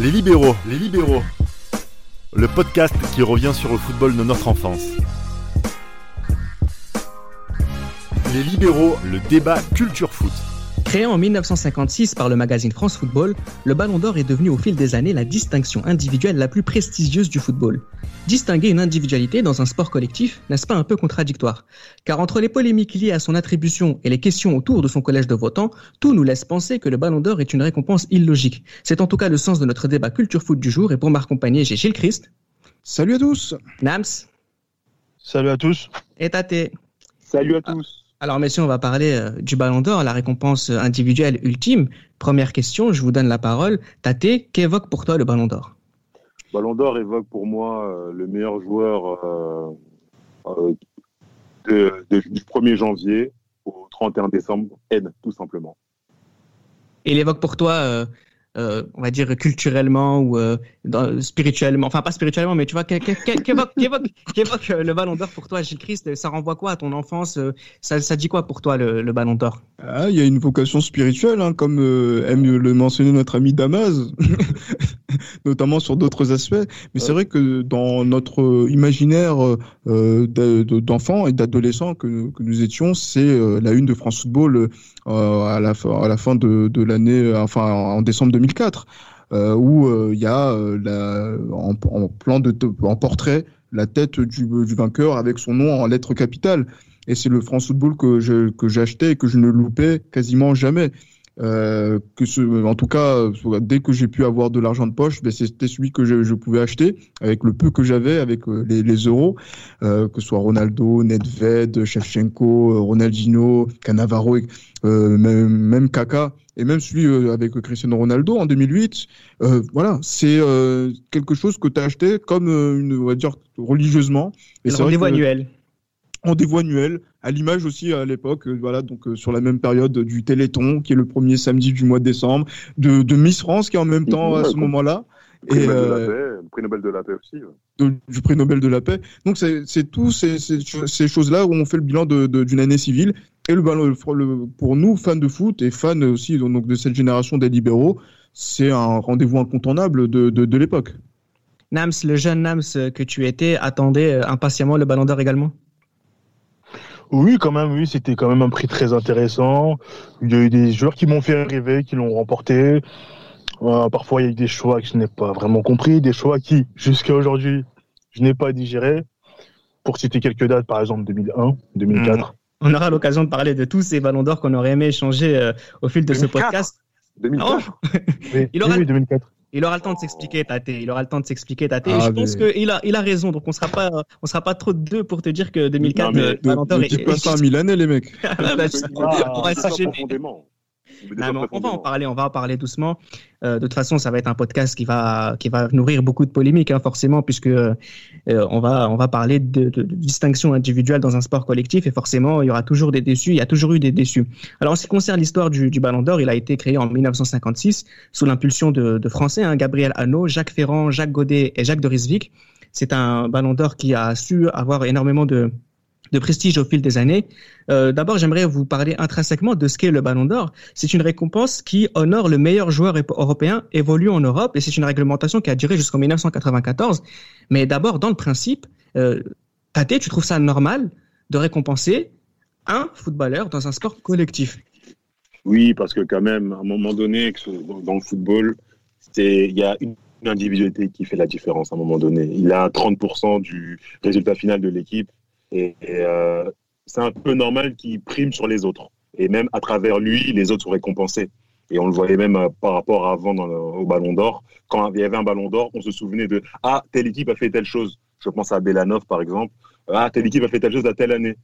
Les libéraux, les libéraux. Le podcast qui revient sur le football de notre enfance. Les libéraux, le débat culture foot. Créé en 1956 par le magazine France Football, le Ballon d'Or est devenu au fil des années la distinction individuelle la plus prestigieuse du football. Distinguer une individualité dans un sport collectif, n'est-ce pas un peu contradictoire? Car entre les polémiques liées à son attribution et les questions autour de son collège de votants, tout nous laisse penser que le Ballon d'Or est une récompense illogique. C'est en tout cas le sens de notre débat culture foot du jour et pour m'accompagner, j'ai Gilles Christ. Salut à tous Nams. Salut à tous. Et Tate. Salut à tous. Alors messieurs, on va parler euh, du Ballon d'Or, la récompense individuelle ultime. Première question, je vous donne la parole. Tate, qu'évoque pour toi le Ballon d'Or? Ballon d'Or évoque pour moi euh, le meilleur joueur euh, euh, de, de, du 1er janvier au 31 décembre, N, tout simplement. Et il évoque pour toi, euh, euh, on va dire culturellement ou euh, spirituellement, enfin pas spirituellement, mais tu vois, qu'évoque qu'évoque le Ballon d'Or pour toi, Gilles Christ Ça renvoie quoi à ton enfance ça, ça dit quoi pour toi le, le Ballon d'Or? Ah, Il y a une vocation spirituelle, hein, comme aime le mentionner notre ami Damas. notamment sur d'autres aspects. Mais c'est vrai que dans notre imaginaire euh, d'enfants et d'adolescents que, que, nous étions, c'est euh, la une de France Football euh, à, la, à la fin de, de l'année, enfin en décembre 2004, euh, où il y a la, en, en, plan de en portrait la tête du, du vainqueur avec son nom en lettres capitales. Et c'est le France Football que je que j'achetais et que je ne loupais quasiment jamais. Euh, que ce, en tout cas, dès que j'ai pu avoir de l'argent de poche, ben c'était celui que je, je, pouvais acheter avec le peu que j'avais, avec euh, les, les, euros, euh, que ce soit Ronaldo, Nedved, Shevchenko, euh, Ronaldinho, Cannavaro, euh, même, même Kaka, et même celui avec Cristiano Ronaldo en 2008. voilà, c'est quelque chose que tu as acheté comme une, on va dire, religieusement. Et c'est rendez-vous annuel rendez-vous annuel, à l'image aussi à l'époque, euh, voilà, donc euh, sur la même période du Téléthon, qui est le premier samedi du mois de décembre, de, de Miss France, qui est en même temps à ce moment-là. Et euh, le prix Nobel de la paix aussi. De, du prix Nobel de la paix. Donc c'est tous ces, ces, ces choses-là où on fait le bilan d'une année civile. Et le, le, pour nous, fans de foot et fans aussi donc, de cette génération des libéraux, c'est un rendez-vous incontournable de, de, de l'époque. Nams, le jeune Nams que tu étais, attendait impatiemment le Ballon d'Or également? Oui, quand même, oui, c'était quand même un prix très intéressant. Il y a eu des joueurs qui m'ont fait rêver, qui l'ont remporté. Euh, parfois, il y a eu des choix que je n'ai pas vraiment compris, des choix qui, jusqu'à aujourd'hui, je n'ai pas digéré. Pour citer quelques dates, par exemple 2001, 2004. Mmh. On aura l'occasion de parler de tous ces ballons d'or qu'on aurait aimé échanger euh, au fil de 2004. ce podcast. 2004. Oh oui, il aura... oui, 2004. Il aura le temps de s'expliquer, Tate. Il aura le temps de s'expliquer, Tate. Ah, je pense qu'il a, il a raison. Donc, on sera pas, on sera pas trop de deux pour te dire que 2004, non, mais, pas ça à Milanais, les mecs. on va non, on va en parler, on va en parler doucement. Euh, de toute façon, ça va être un podcast qui va qui va nourrir beaucoup de polémiques, hein, forcément, puisque euh, on va on va parler de, de, de, distinction individuelle dans un sport collectif, et forcément, il y aura toujours des déçus. Il y a toujours eu des déçus. Alors, en ce qui concerne l'histoire du, du Ballon d'Or, il a été créé en 1956 sous l'impulsion de, de Français, hein, Gabriel Hanot, Jacques Ferrand, Jacques Godet et Jacques de Risvik. C'est un Ballon d'Or qui a su avoir énormément de de prestige au fil des années. Euh, D'abord, j'aimerais vous parler intrinsèquement de ce qu'est le Ballon d'Or. C'est une récompense qui honore le meilleur joueur européen évolué en Europe et c'est une réglementation qui a duré jusqu'en 1994. Mais d'abord, dans le principe, euh, Tate, tu trouves ça normal de récompenser un footballeur dans un sport collectif? Oui, parce que quand même, à un moment donné, dans le football, il y a une individualité qui fait la différence à un moment donné. Il a 30% du résultat final de l'équipe et, et euh, c'est un peu normal qu'il prime sur les autres. Et même à travers lui, les autres sont récompensés. Et on le voyait même euh, par rapport à avant dans le, au Ballon d'Or. Quand il y avait un Ballon d'Or, on se souvenait de ah telle équipe a fait telle chose. Je pense à Belanov par exemple. Ah telle équipe a fait telle chose à telle année.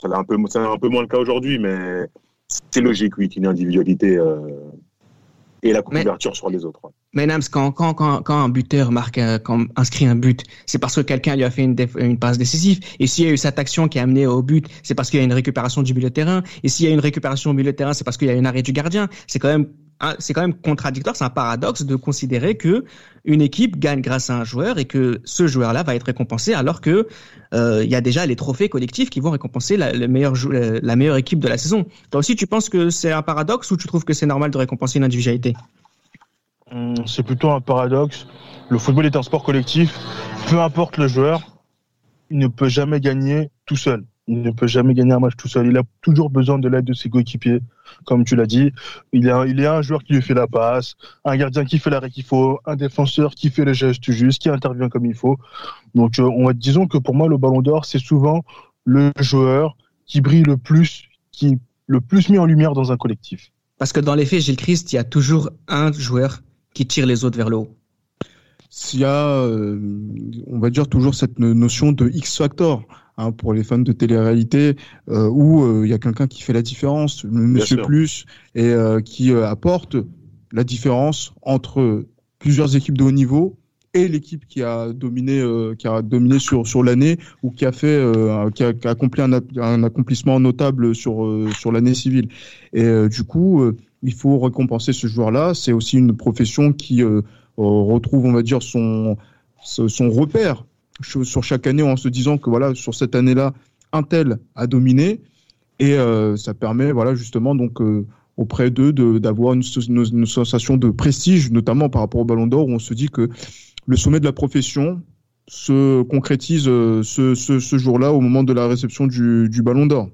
C'est un peu un peu moins le cas aujourd'hui, mais c'est logique oui qu'une individualité euh, et la couverture mais, sur les autres. Ouais. Mais quand, quand, quand, quand un buteur marque, quand inscrit un but, c'est parce que quelqu'un lui a fait une, une passe décisive. Et s'il y a eu cette action qui a amené au but, c'est parce qu'il y a une récupération du milieu de terrain. Et s'il y a une récupération au milieu de terrain, c'est parce qu'il y a une arrêt du gardien. C'est quand même c'est quand même contradictoire, c'est un paradoxe de considérer que une équipe gagne grâce à un joueur et que ce joueur-là va être récompensé alors que euh, il y a déjà les trophées collectifs qui vont récompenser la, le meilleur la meilleure équipe de la saison. Toi aussi, tu penses que c'est un paradoxe ou tu trouves que c'est normal de récompenser une individualité? C'est plutôt un paradoxe. Le football est un sport collectif. Peu importe le joueur, il ne peut jamais gagner tout seul. Il ne peut jamais gagner un match tout seul. Il a toujours besoin de l'aide de ses coéquipiers, comme tu l'as dit. Il y, a, un joueur qui lui fait la passe, un gardien qui fait l'arrêt qu'il faut, un défenseur qui fait le geste juste, qui intervient comme il faut. Donc, euh, on va, disons que pour moi, le ballon d'or, c'est souvent le joueur qui brille le plus, qui le plus mis en lumière dans un collectif. Parce que dans les faits, Gilles Christ, il y a toujours un joueur qui tire les autres vers le haut. S'il y a, euh, on va dire toujours cette notion de X-Factor. Hein, pour les fans de télé-réalité, euh, où euh, il y a quelqu'un qui fait la différence, Monsieur Plus, et qui apporte la différence entre plusieurs équipes de haut niveau et l'équipe qui a dominé, qui a dominé sur sur l'année ou qui a fait, qui, a, accompli un, un, accomplissement notable sur sur l'année civile. Et du coup, il faut récompenser ce joueur-là. C'est aussi une profession qui retrouve, on va dire, son, son repère sur chaque année en se disant que voilà, sur cette année-là, un tel a dominé. Et euh, ça permet, voilà, justement, donc, euh, auprès d'eux d'avoir une, sensation de prestige, notamment par rapport au Ballon d'Or, où on se dit que le sommet de la profession se concrétise euh, ce, jour-là au moment de la réception du Ballon d'Or.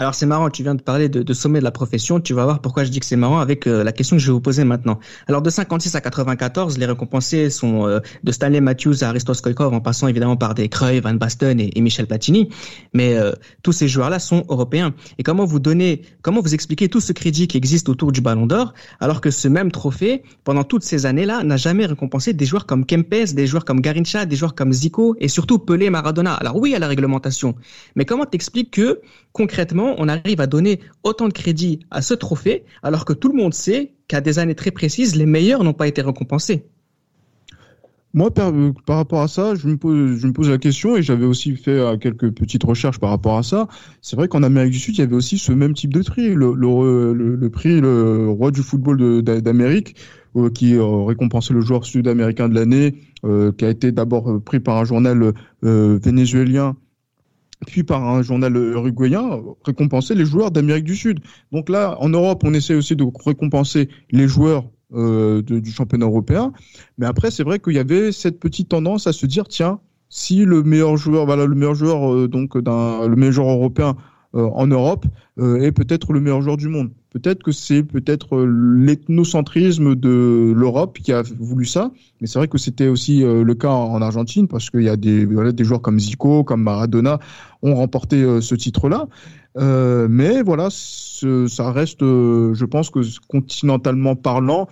Alors c'est marrant, tu viens de parler de, de, sommet de la profession, tu vas voir pourquoi je dis que c'est marrant avec euh, la question que je vais vous poser maintenant. Alors de 56 à 94, les récompensés sont euh, de Stanley Matthews à Aristos Koikov en passant évidemment par des Cruyff, Van Basten et, Michel Platini, mais euh, tous ces joueurs-là sont européens. Et comment vous donnez, comment vous expliquez tout ce crédit qui existe autour du Ballon d'Or alors que ce même trophée, pendant toutes ces années-là, n'a jamais récompensé des joueurs comme Kempes, des joueurs comme Garincha, des joueurs comme Zico et surtout Pelé, Maradona? Alors oui, à la réglementation, mais comment t'expliques que concrètement, on arrive à donner autant de crédit à ce trophée alors que tout le monde sait qu'à des années très précises, les meilleurs n'ont pas été récompensés. Moi, par, rapport à ça, je me, pose, la question et j'avais aussi fait euh, quelques petites recherches par rapport à ça. C'est vrai qu'en Amérique du Sud, il y avait aussi ce même type de prix, le, prix le roi du football d'Amérique, euh, qui euh, récompensait le joueur sud-américain de l'année, qui a été d'abord pris par un journal vénézuélien puis par un journal uruguayen, récompenser les joueurs d'Amérique du Sud. Donc là, en Europe, on essaie aussi de récompenser les joueurs euh, du championnat européen. Mais après, c'est vrai qu'il y avait cette petite tendance à se dire, tiens, si le meilleur joueur, voilà, le meilleur joueur euh, donc d'un, le meilleur joueur européen euh, en Europe est peut-être le meilleur joueur du monde. Peut-être que c'est peut-être euh, l'ethnocentrisme de l'Europe qui a voulu ça, mais c'est vrai que c'était aussi le cas en Argentine parce qu'il y a des, voilà, des joueurs comme Zico, comme Maradona ont remporté ce titre-là. Euh, mais voilà, ça reste, je pense que continentalement parlant,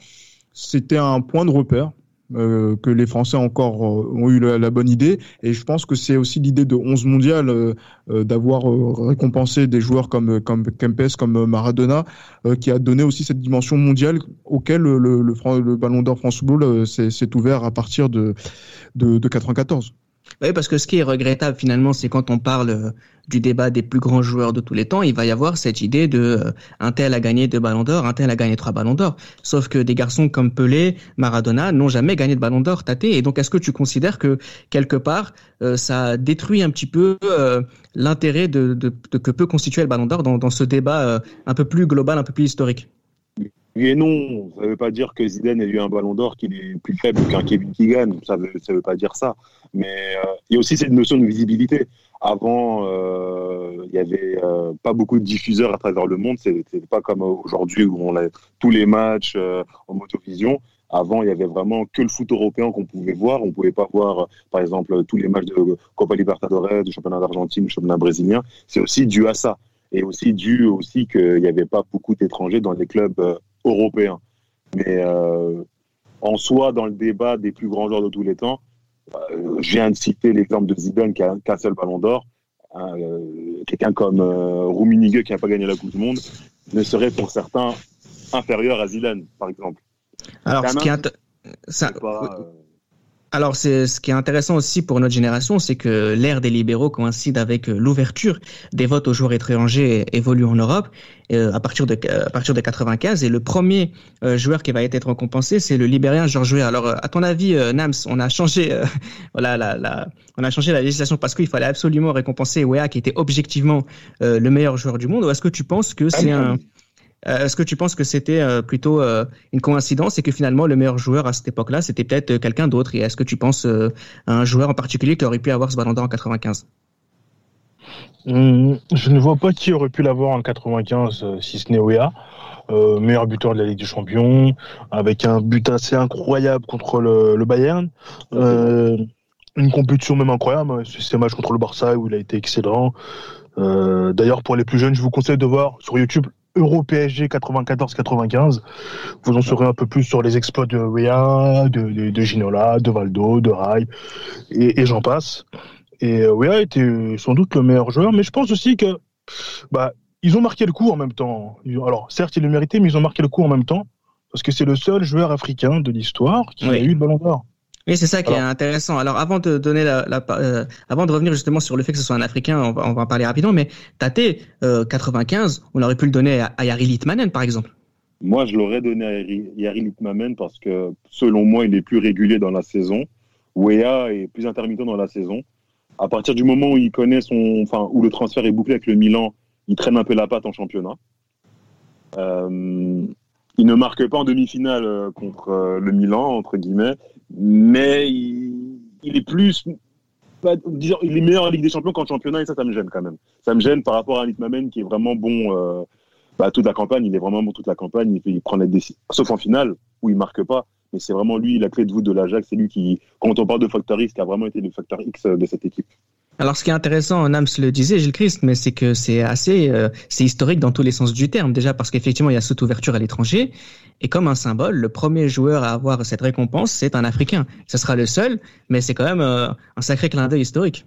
c'était un point de repère euh, que les Français encore euh, ont eu la, bonne idée. Et je pense que c'est aussi l'idée de 11 mondial euh, d'avoir récompensé des joueurs comme, comme Kempes, comme Maradona, qui a donné aussi cette dimension mondiale auquel le, le, le Ballon d'Or France Football s'est ouvert à partir de, de, de 94. Oui, parce que ce qui est regrettable finalement, c'est quand on parle euh, du débat des plus grands joueurs de tous les temps, il va y avoir cette idée de euh, un tel a gagné deux ballons d'or, un tel a gagné trois ballons d'or. Sauf que des garçons comme Pelé, Maradona n'ont jamais gagné de ballon d'or, Tate. Et donc, est-ce que tu considères que quelque part, euh, ça détruit un petit peu l'intérêt de, que peut constituer le ballon d'or dans, dans, ce débat un peu plus global, un peu plus historique? Oui et non, ça ne veut pas dire que Zidane ait eu un ballon d'or qui est plus faible qu'un Kevin Keegan, ça ne veut, ça veut pas dire ça. Mais euh, il y a aussi cette notion de visibilité. Avant, euh, il n'y avait euh, pas beaucoup de diffuseurs à travers le monde. Ce n'était pas comme aujourd'hui où on a tous les matchs en motovision. Avant, il y avait vraiment que le foot européen qu'on pouvait voir. On ne pouvait pas voir, par exemple, tous les matchs de Copa Libertadores, du championnat d'Argentine, du championnat brésilien. C'est aussi dû à ça. Et aussi dû aussi qu'il n'y avait pas beaucoup d'étrangers dans les clubs européens. Mais en soi, dans le débat des plus grands joueurs de tous les temps, je viens de citer l'exemple de Zidane qui a qu'un seul ballon d'or. Euh, quelqu'un comme euh, qui n'a pas gagné la Coupe du Monde ne serait pour certains inférieur à Zidane, par exemple. Alors, ce qui est... Ça... Alors, c'est ce qui est intéressant aussi pour notre génération, c'est que l'ère des libéraux coïncide avec euh, l'ouverture des votes aux joueurs étrangers évoluent en Europe euh, à partir de à partir de 95. Et le premier euh, joueur qui va être récompensé, c'est le Libérien Georges Weah. Alors, à ton avis, Nams, on a changé voilà la, la, on a changé la législation parce qu'il fallait absolument récompenser Weah qui était objectivement le meilleur joueur du monde. Ou est-ce que tu penses que c'est un Est-ce que tu penses que c'était plutôt une coïncidence et que finalement le meilleur joueur à cette époque-là, c'était peut-être quelqu'un d'autre? Et est-ce que tu penses à un joueur en particulier qui aurait pu avoir ce ballon d'or en 95 hum, Je ne vois pas qui aurait pu l'avoir en 95 si ce n'est Wea. meilleur buteur de la Ligue des Champions, avec un but assez incroyable contre le, Bayern. une compétition même incroyable, c'est un match contre le Barça où il a été excellent. Euh, d'ailleurs, pour les plus jeunes, je vous conseille de voir sur YouTube Euro PSG 94-95. Vous en saurez un peu plus sur les exploits de Wea, de, de, Ginola, de Valdo, de Rai, et, j'en passe. Et euh, Wea était sans doute le meilleur joueur, mais je pense aussi que bah, ils ont marqué le coup en même temps. Alors, certes, ils le méritaient, mais ils ont marqué le coup en même temps, parce que c'est le seul joueur africain de l'histoire qui a eu le ballon d'or. Oui, c'est ça qui est intéressant. Alors, avant de donner la, euh, avant de revenir justement sur le fait que ce soit un Africain, on va, on va en parler rapidement. Mais Tate, euh, 95, on aurait pu le donner à, Yari Litmanen, par exemple. Moi, je l'aurais donné à Yari Litmanen parce que, selon moi, il est plus régulier dans la saison. Wea est plus intermittent dans la saison. À partir du moment où il connaît son, enfin, où le transfert est bouclé avec le Milan, il traîne un peu la patte en championnat. Euh, il ne marque pas en demi-finale euh, contre euh, le Milan, entre guillemets, mais il, est plus. disons, il est meilleur en Ligue des Champions qu'en championnat, et ça, ça me gêne quand même. Ça me gêne par rapport à Litmamen qui est vraiment bon euh, bah, toute la campagne. Il est vraiment bon toute la campagne. Il, il prend décisions, sauf en finale, où il marque pas. Mais c'est vraiment lui, la clé de voûte de l'Ajax. C'est lui qui, quand on parle de facteur X, qui a vraiment été le facteur X de cette équipe. Alors, ce qui est intéressant, Nams le disait, Gilles Christ, mais c'est que c'est assez, euh, c'est historique dans tous les sens du terme. Déjà parce qu'effectivement, il y a cette ouverture à l'étranger. Et comme un symbole, le premier joueur à avoir cette récompense, c'est un Africain. Ce sera le seul, mais c'est quand même euh, un sacré clin d'œil historique.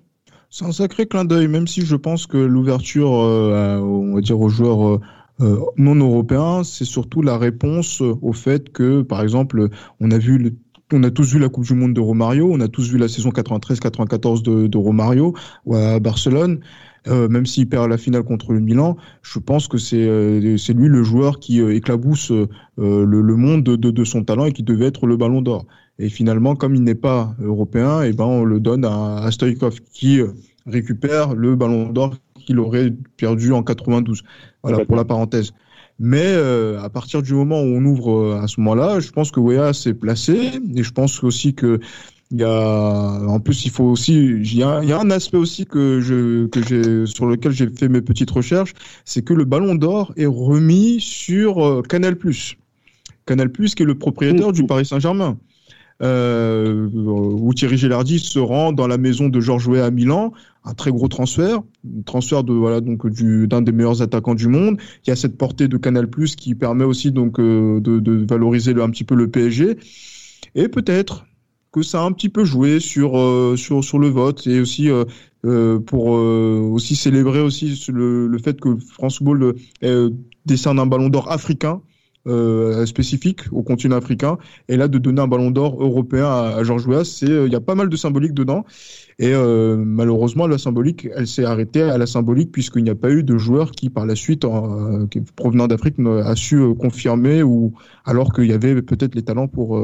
C'est un sacré clin d'œil, même si je pense que l'ouverture, euh, on va dire aux joueurs non européens, c'est surtout la réponse au fait que, par exemple, on a vu on a tous vu la Coupe du Monde de Romario, on a tous vu la saison 93-94 de, de, Romario à Barcelone. Euh, même s'il perd la finale contre le Milan, je pense que c'est euh, lui le joueur qui euh, éclabousse euh, le, le, monde de, de, son talent et qui devait être le Ballon d'Or. Et finalement, comme il n'est pas européen, et eh ben on le donne à, à Stoïkov qui récupère le Ballon d'Or qu'il aurait perdu en 92. Voilà pour la parenthèse. Mais euh, à partir du moment où on ouvre euh, à ce moment-là, je pense que Wea s'est placé et je pense aussi que il y a en plus il faut aussi il y a, il y a un aspect aussi que je que j'ai sur lequel j'ai fait mes petites recherches, c'est que le Ballon d'Or est remis sur euh, Canal+. Canal+ qui est le propriétaire du Paris Saint-Germain. Euh, où Thierry Gélardi se rend dans la maison de Georges Weah à Milan un très gros transfert, transfert de voilà donc du d'un des meilleurs attaquants du monde. Il y a cette portée de Canal qui permet aussi donc euh, de, de, valoriser le, un petit peu le PSG et peut-être que ça a un petit peu joué sur euh, sur sur le vote et aussi euh, euh pour aussi célébrer aussi le, le fait que France Football décerne un ballon d'or africain euh, spécifique au continent africain et là de donner un ballon d'or européen à, à Georges Weah c'est il y a pas mal de symbolique dedans et euh, malheureusement, la symbolique, elle s'est arrêtée à la symbolique puisqu'il n'y a pas eu de joueur qui, par la suite, euh, provenant d'Afrique, a su euh, confirmer ou alors qu'il y avait peut-être les talents pour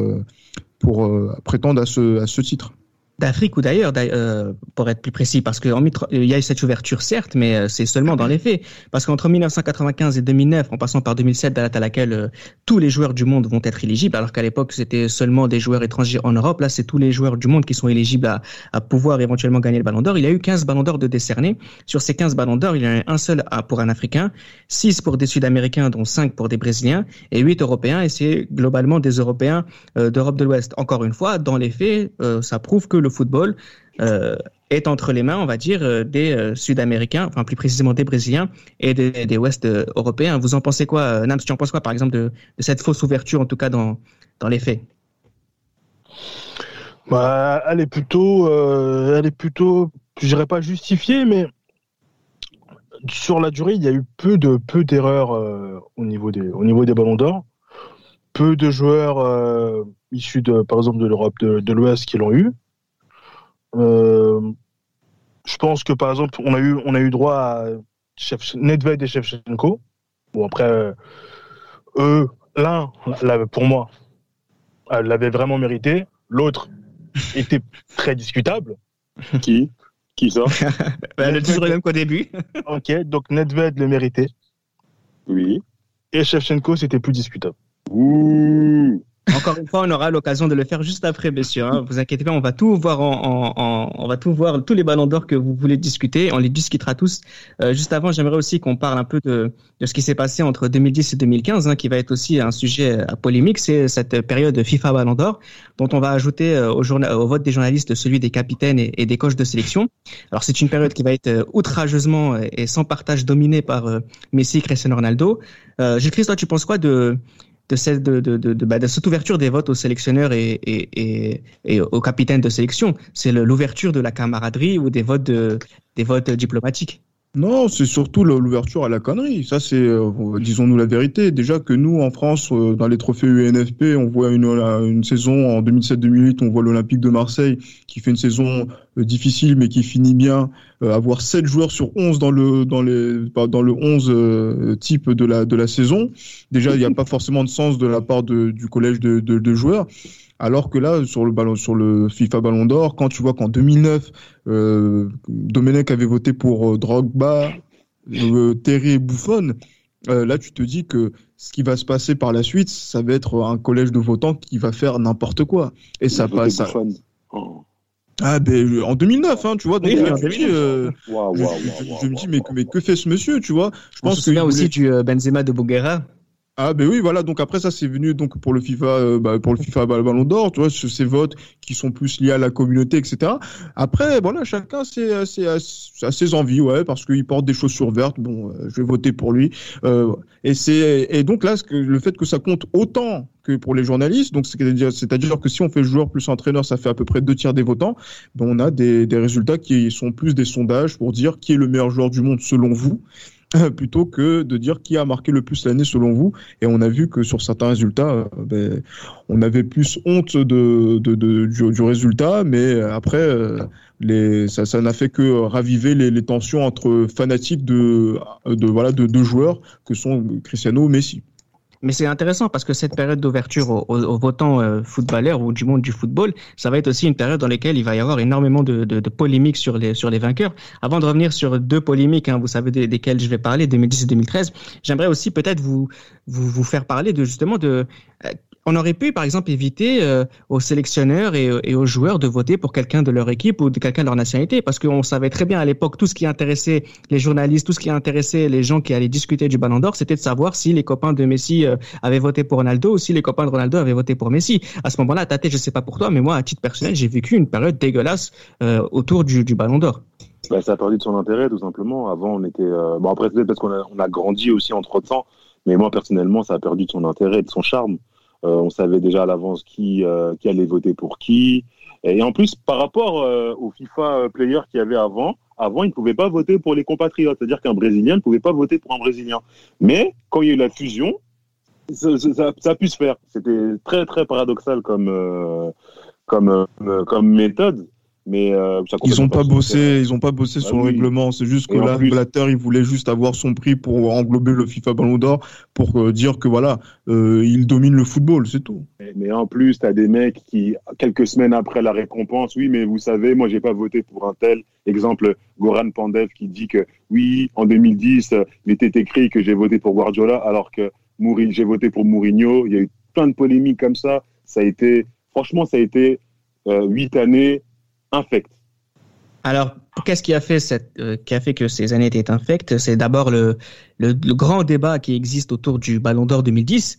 pour prétendre à ce à ce titre d'Afrique ou d'ailleurs, euh, pour être plus précis, parce qu'il y a eu cette ouverture certes, mais euh, c'est seulement dans les faits. Parce qu'entre 1995 et 2009, en passant par 2007, date à laquelle euh, tous les joueurs du monde vont être éligibles, alors qu'à l'époque c'était seulement des joueurs étrangers en Europe, là c'est tous les joueurs du monde qui sont éligibles à, à pouvoir éventuellement gagner le Ballon d'Or. Il y a eu 15 Ballons d'Or de décernés. Sur ces 15 Ballons d'Or, il y en a un seul pour un Africain, 6 pour des Sud-Américains, dont 5 pour des Brésiliens, et 8 Européens, et c'est globalement des Européens d'Europe de l'Ouest. Encore une fois, dans les faits, ça prouve que le football euh, est entre les mains, on va dire, euh, des euh, Sud-Américains, enfin plus précisément des Brésiliens et des, des Ouest européens. Vous en pensez quoi, Nams Tu en penses quoi, par exemple, de, cette fausse ouverture, en tout cas dans, dans les faits? Bah, elle est plutôt, elle est plutôt, je dirais pas justifiée, mais sur la durée, il y a eu peu de peu d'erreurs au niveau des au niveau des ballons d'or. Peu de joueurs issus de par exemple de l'Europe de, de l'Ouest qui l'ont eu. Euh, je pense que par exemple, on a eu, on a eu droit à Nedved et Shevchenko. Bon, après, euh, eux, l'un, pour moi, l'avait vraiment mérité. L'autre était très discutable. Qui? Qui ça? Bah, Le même qu'au début. ok, donc Nedved le méritait. Oui. et Shevchenko, c'était plus discutable. Ouh. Encore une fois, on aura l'occasion de le faire juste après, messieurs. Hein. Vous inquiétez pas, on va tout voir en, en, on va tout voir tous les ballons d'or que vous voulez discuter. On les discutera tous. Euh, juste avant, j'aimerais aussi qu'on parle un peu de, de ce qui s'est passé entre 2010 et 2015, hein, qui va être aussi un sujet à polémique. C'est cette période FIFA Ballon d'or, dont on va ajouter euh, au, au, vote des journalistes celui des capitaines et, des coachs de sélection. Alors c'est une période qui va être euh, outrageusement et sans partage dominée par Messi, Cristiano Ronaldo. Euh, Gilles toi, tu penses quoi de bah, de, cette ouverture des votes aux sélectionneurs et, aux capitaines de sélection. C'est l'ouverture de la camaraderie ou des votes, de, des votes diplomatiques. Non, c'est surtout l'ouverture à la connerie. Ça, c'est, euh, disons-nous la vérité. Déjà que nous, en France, euh, dans les trophées UNFP, on voit une, une saison en 2007-2008, on voit l'Olympique de Marseille qui fait une saison euh, difficile, mais qui finit bien. avoir 7 joueurs sur 11 dans le, dans les, dans le 11 type de la, de la saison. Déjà, il n'y a pas forcément de sens de la part de, du collège de, de, de joueurs. Alors que là, sur le ballon, sur le FIFA Ballon d'Or, quand tu vois qu'en 2009, euh, Domenech avait voté pour euh, Drogba, euh, Terry et Buffon, euh, là tu te dis que ce qui va se passer par la suite, ça va être un collège de votants qui va faire n'importe quoi. Et ça passe. Ah ben en 2009, hein, tu vois. Donc je, me dis mais, mais que fait ce monsieur, tu vois? Je pense que aussi du Benzema de Boguera. Ah ben oui voilà donc après ça c'est venu donc pour le FIFA euh, bah, pour le FIFA Ballon d'Or tu vois ces votes qui sont plus liés à la communauté etc après voilà chacun c'est c'est ses envies ouais parce qu'il porte des chaussures vertes bon euh, je vais voter pour lui euh, et c'est et donc là le fait que ça compte autant que pour les journalistes donc c'est-à-dire que si on fait joueur plus entraîneur ça fait à peu près deux tiers des votants ben on a des résultats qui sont plus des sondages pour dire qui est le meilleur joueur du monde selon vous plutôt que de dire qui a marqué le plus l'année selon vous. Et on a vu que sur certains résultats, euh, ben, on avait plus honte de, de, de du, résultat, mais après, euh, ça, n'a fait que raviver les, tensions entre fanatiques de, de voilà de deux joueurs que sont Cristiano et Messi. Mais c'est intéressant parce que cette période d'ouverture aux, votants euh, footballeurs ou du monde du football, ça va être aussi une période dans laquelle il va y avoir énormément de, de, de polémiques sur les, sur les vainqueurs. Avant de revenir sur deux polémiques, hein, vous savez desquelles je vais parler, 2010 et 2013, j'aimerais aussi peut-être vous, vous, vous faire parler de justement de euh, on aurait pu, par exemple, éviter euh, aux sélectionneurs et, aux joueurs de voter pour quelqu'un de leur équipe ou de quelqu'un de leur nationalité, parce qu'on savait très bien à l'époque tout ce qui intéressait les journalistes, tout ce qui intéressait les gens qui allaient discuter du Ballon d'Or, c'était de savoir si les copains de Messi euh, avaient voté pour Ronaldo ou si les copains de Ronaldo avaient voté pour Messi. À ce moment-là, Tate, je sais pas pour toi, mais moi, à titre personnel, j'ai vécu une période dégueulasse euh, autour du, du Ballon d'Or. Bah, ça a perdu de son intérêt, tout simplement. Avant, on était bon après peut-être parce qu'on a, on a grandi aussi entre temps, mais moi personnellement, ça a perdu de son intérêt, de son charme. Euh, on savait déjà à l'avance qui, euh, qui allait voter pour qui. Et en plus, par rapport euh, aux FIFA players qu'il y avait avant, avant, ils ne pouvaient pas voter pour les compatriotes. C'est-à-dire qu'un Brésilien ne pouvait pas voter pour un Brésilien. Mais quand il y a eu la fusion, ça, a pu se faire. C'était très, très paradoxal comme, comme, comme méthode. Mais euh, ils ont pas, bossé, ils ont pas bossé bah sur le règlement. C'est juste que là, il voulait juste avoir son prix pour englober le FIFA Ballon d'Or, pour euh, dire que voilà, euh, il domine le football, c'est tout. Mais, en plus, tu as des mecs qui, quelques semaines après la récompense, oui, mais vous savez, moi, j'ai pas voté pour un tel. Exemple, Goran Pandev qui dit que oui, en 2010, il était écrit que j'ai voté pour Guardiola, alors que j'ai voté pour Mourinho. Il y a eu plein de polémiques comme ça. Ça a été, franchement, ça a été huit années Alors, qu'est-ce qui a fait cette, euh, qui a fait que ces années étaient infectes? C'est d'abord le, le, grand débat qui existe autour du Ballon d'Or 2010.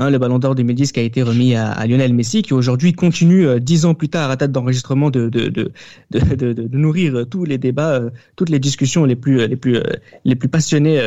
Hein, le Ballon d'Or 2010 qui a été remis à, Lionel Messi, qui aujourd'hui continue euh, dix ans plus tard à date d'enregistrement de de, de, de, de, nourrir tous les débats, euh, toutes les discussions les plus les plus les plus passionnées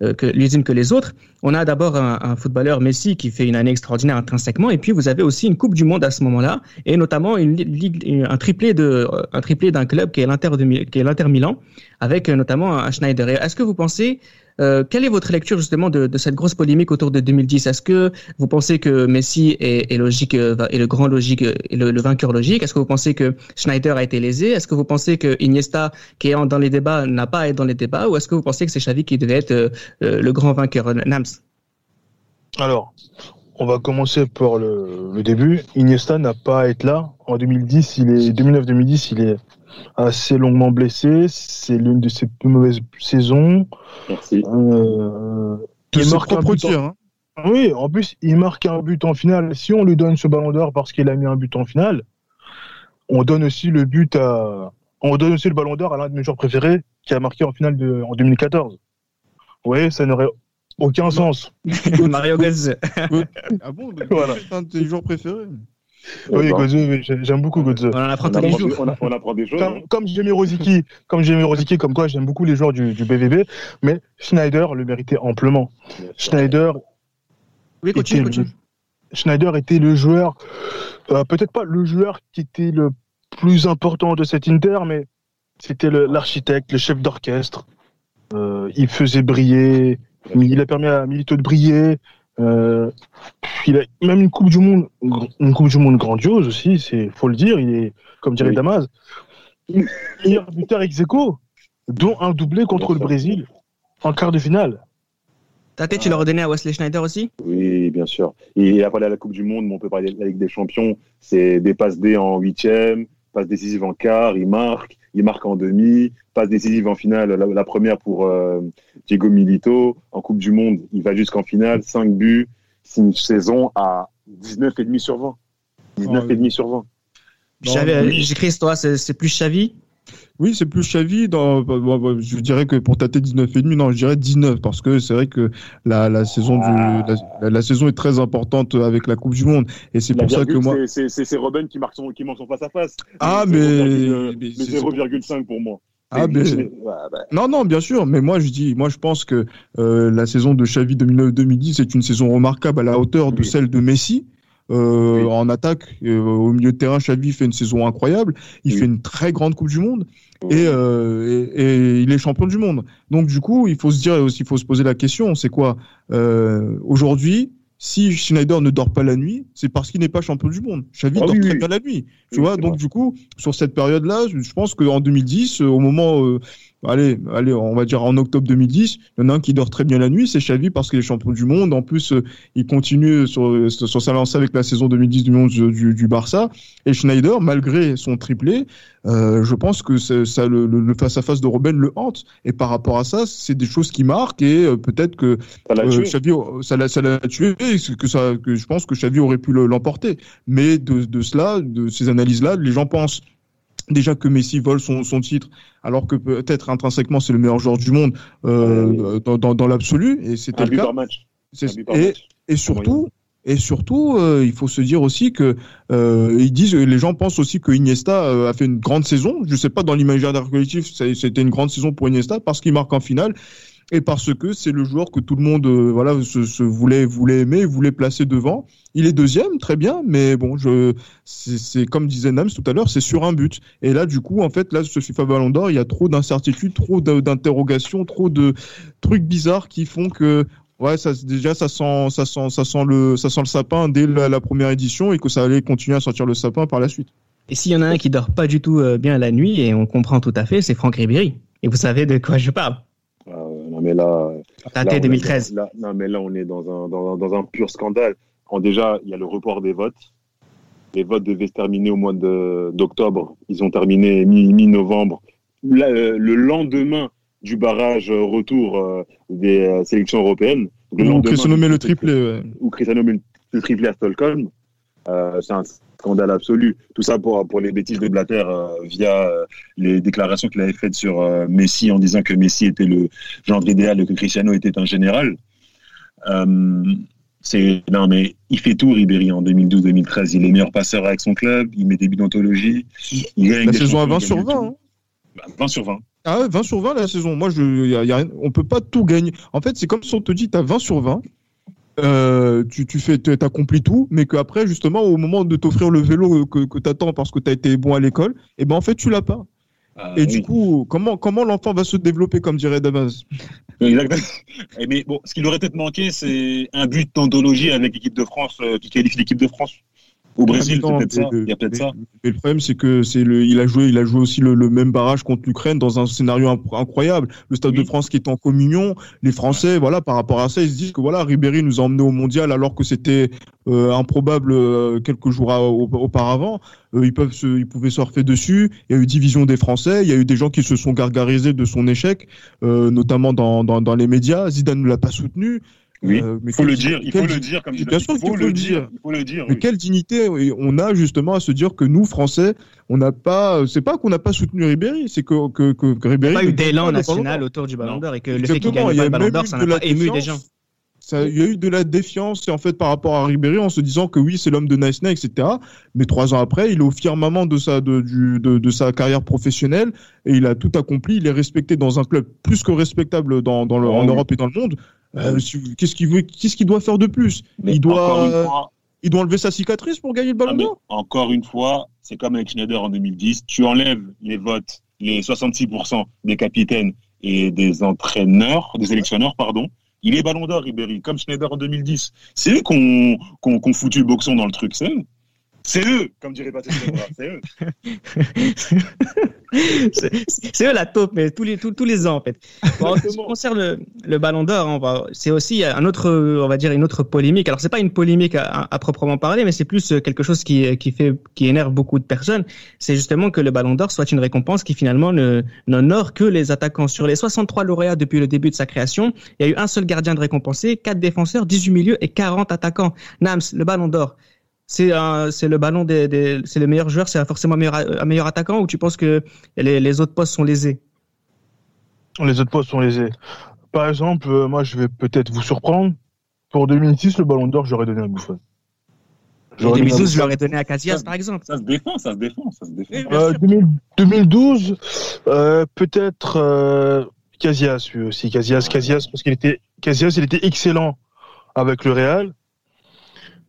que les unes que les autres. On a d'abord un, un, footballeur Messi qui fait une année extraordinaire intrinsèquement, et puis vous avez aussi une Coupe du Monde à ce moment-là, et notamment une, un triplé de un triplé d'un club qui est l'Inter Milan, avec notamment un Schneider. Est-ce que vous pensez euh, quelle est votre lecture justement de, cette grosse polémique autour de 2010 Est-ce que vous pensez que Messi est, logique, euh, est le grand logique, est le, vainqueur logique? Est-ce que vous pensez que Schneider a été lésé? Est-ce que vous pensez que Iniesta, qui est dans les débats, n'a pas à être dans les débats? Ou est-ce que vous pensez que c'est Xavi qui devait être euh, le grand vainqueur Nams? Alors, on va commencer par le, le début. Iniesta n'a pas à être là. En 2010, il est 2009-2010, il est assez longuement blessé. C'est l'une de ses plus mauvaises saisons. Merci. Euh, il marque un but en... Hein. Oui, en plus, il marque un but en finale. Si on lui donne ce ballon d'or parce qu'il a mis un but en finale, on donne aussi le but à. On donne aussi le ballon d'or à l'un de mes joueurs préférés qui a marqué en finale de... en 2014. Oui, ça n'aurait aucun sens. Mario Götze. ah bon voilà. C'est un de tes joueurs préférés. Oui, Götze, j'aime beaucoup Götze. On en apprend tous les jours. On, apprend des choses. Comme, comme Jamie Rosicky, comme Rosicky, comme quoi j'aime beaucoup les joueurs du, du, BVB, mais Schneider le méritait amplement. Schneider. Oui, continue, continue. Schneider était le joueur, euh, peut-être pas le joueur qui était le plus important de cet Inter, mais c'était l'architecte, le, chef d'orchestre. Euh, il faisait briller, il a permis à Milito de briller. Euh, il a même une Coupe du Monde, une Coupe du Monde grandiose aussi, c'est faut le dire. Il est, comme dirait oui. Damas, meilleur buteur ex aequo, dont un doublé contre le Brésil en quart de finale. Tate, tu l'as redonné à Wesley Schneider aussi? Oui, bien sûr. Et après la Coupe du Monde, on peut parler de la Ligue des Champions, c'est des passes D en huitième, passe décisive en quart, il marque, il marque en demi, passe décisive en finale, la, la première pour euh, Diego Milito. En Coupe du Monde, il va jusqu'en finale, 5 buts, c'est une saison à 19,5 sur 20. 19,5 sur 20. J'écris, toi, c'est plus Xavi? Oui, c'est plus Xavi. Dans, je dirais que pour tâter 19,5, non, je dirais 19 parce que c'est vrai que la, la saison ah. du, la, la, saison est très importante avec la Coupe du Monde et c'est pour ça que moi. C'est Robin qui marque son qui son face à face. Ah mais, mais 0,5 pour moi. Ah, bah... Non, non, bien sûr, mais moi je dis, moi je pense que euh, la saison de Xavi 2009-2010 est une saison remarquable à la hauteur de oui. celle de Messi. Euh, oui. En attaque, euh, au milieu de terrain, Xavi fait une saison incroyable. Il oui. fait une très grande Coupe du Monde et, euh, et, et, il est champion du monde. Donc du coup, il faut se dire aussi, il faut se poser la question, c'est quoi aujourd'hui si Schneider ne dort pas la nuit, c'est parce qu'il n'est pas champion du monde. Xavi ah, dort oui, très bien la nuit. Tu vois, donc vrai. du coup, sur cette période-là, je pense qu'en 2010, au moment allez, allez, on va dire en octobre 2010, il y en a un qui dort très bien la nuit, c'est Xavi parce qu'il est champion du monde. En plus, euh, il continue sur, sur sa lancée avec la saison 2010 du monde du, du, Barça. Et Schneider, malgré son triplé, euh, je pense que ça, le, le, face à face de Robben le hante. Et par rapport à ça, c'est des choses qui marquent et euh, peut-être que Xavi, ça l'a, tué. Que ça, que je pense que Xavi aurait pu l'emporter. Mais de, de cela, de ces analyses-là, les gens pensent déjà que Messi vole son, son titre, alors que peut-être intrinsèquement c'est le meilleur joueur du monde euh, dans, dans, dans l'absolu, et c'était le cas. Match. Et, et, surtout, et surtout, euh, il faut se dire aussi que euh, ils disent, les gens pensent aussi que Iniesta euh, a fait une grande saison. Je sais pas dans l'imaginaire collectif, c'était une grande saison pour Iniesta parce qu'il marque en finale et parce que c'est le joueur que tout le monde euh, voilà se, se, voulait voulait aimer, voulait placer devant. Il est deuxième, très bien, mais bon, je c'est comme disait Nams tout à l'heure, c'est sur un but. Et là, du coup, en fait, là, ce FIFA Ballon d'Or, il y a trop d'incertitudes, trop d'interrogations, trop de trucs bizarres qui font que Ouais, ça, déjà, ça sent, ça sent, ça sent le, ça sent le sapin dès la, la, première édition et que ça allait continuer à sortir le sapin par la suite. Et s'il y en a un qui dort pas du tout euh, bien la nuit, et on comprend tout à fait, c'est Franck Ribéry. Et vous savez de quoi je parle. Euh, mais là, là 2013. Là, non mais là on est dans un, dans, dans un pur scandale. Déjà, il y a le report des votes. Les votes devaient se terminer au mois d'octobre. Ils ont terminé mi-novembre. Mi le lendemain du barrage retour euh, des euh, sélections européennes. Ou Cristiano met le triplé. Ou Cristiano met le triplé à Stockholm. Euh, c'est un scandale absolu. Tout ça pour, pour les bêtises de Blatter euh, via euh, les déclarations qu'il avait faites sur Messi en disant que Messi était le genre idéal et que Cristiano était un général. c'est non mais il fait tout Ribéry en 2012-2013. Il est meilleur passeur avec son club. Il met des buts d'anthologie. La saison à 20 sur 20. Hein. 20 sur 20. Ah ouais, 20 sur 20 la saison. Moi, je, y a, y a, on peut pas tout gagner. En fait, c'est comme si on te dit, tu as 20 sur 20. Euh, tu, tu fais, accomplis tout, mais qu'après, justement, au moment de t'offrir le vélo que, que tu attends parce que tu as été bon à l'école, et eh ben en fait, tu l'as pas. Ah, et oui. du coup, comment, comment l'enfant va se développer, comme dirait Damas Exactement. Mais bon, ce qui lui aurait peut-être manqué, c'est un but d'anthologie avec l'équipe de France, euh, qui qualifie l'équipe de France. Au Brésil, c'est peut-être ça. Il y a peut-être ça. Mais le problème, c'est que c'est le, il a joué, il a joué aussi le, le même barrage contre l'Ukraine dans un scénario incroyable. Le Stade oui. de France qui est en communion. Les Français, voilà, par rapport à ça, ils se disent que voilà, Ribéry nous a emmenés au mondial alors que c'était euh, improbable euh, quelques jours à, auparavant. Euh, ils peuvent se, ils pouvaient surfer dessus. Il y a eu division des Français. Il y a eu des gens qui se sont gargarisés de son échec, euh, notamment dans, dans, dans les médias. Zidane ne l'a pas soutenu. Oui, euh, il faut le dire, il faut le dire comme Bien sûr il faut, le dire. Il faut le dire. Mais quelle dignité on a justement à se dire que nous Français, on n'a pas, c'est pas qu'on n'a pas soutenu Ribéry, c'est que que que, Ribéry. Il n'y a pas eu d'élan national autour du Ballon d'Or et que le fait qu'il gagne pas le Ballon d'Or, ça n'a pas ému des gens. Ça, il y a eu de la défiance en fait par rapport à Ribéry en se disant que oui c'est l'homme de Nice etc. Mais trois ans après il est au firmament de sa de, du, de, de, sa carrière professionnelle et il a tout accompli. Il est respecté dans un club plus que respectable dans, dans le, en Europe et dans le monde. Euh, qu'est-ce qu'il veut Qu'est-ce qu'il doit faire de plus Il doit il doit enlever sa cicatrice pour gagner le Ballon ah, d'Or. Encore une fois, c'est comme avec Schneider en 2010. Tu enlèves les votes, les 66% des capitaines et des entraîneurs, des sélectionneurs, pardon. Il est ballon d'or, Ribéry, comme Schneider en 2010. C'est eux qu'on qu foutu le boxon dans le truc, c'est. C'est eux, comme dirait Patrick c'est eux. c'est eux la taupe, mais tous les, tous, tous les ans en fait. en ce qui concerne le, Ballon d'Or, c'est aussi un autre, on va dire une autre polémique. Alors c'est pas une polémique à, proprement parler, mais c'est plus quelque chose qui, qui fait, qui énerve beaucoup de personnes. C'est justement que le Ballon d'Or soit une récompense qui finalement n'honore que les attaquants. Sur les 63 lauréats depuis le début de sa création, il y a eu un seul gardien de récompensé, 4 défenseurs, 18 milieux et 40 attaquants. Nams, le Ballon d'Or c'est c'est le ballon des, des c'est le meilleur joueur, c'est forcément un meilleur, un meilleur attaquant ou tu penses que les, les autres postes sont lésés? Les autres postes sont lésés. Par exemple, euh, moi je vais peut-être vous surprendre. Pour 2006, le ballon d'or, j'aurais donné à Buffon. En 2012, je l'aurais donné à Casillas, par exemple. Ça se défend, ça se défend, ça se défend. Euh, 2012, euh, peut-être euh, Casillas lui aussi. Casillas, Casillas, parce qu'il était, Casillas, il était excellent avec le Real.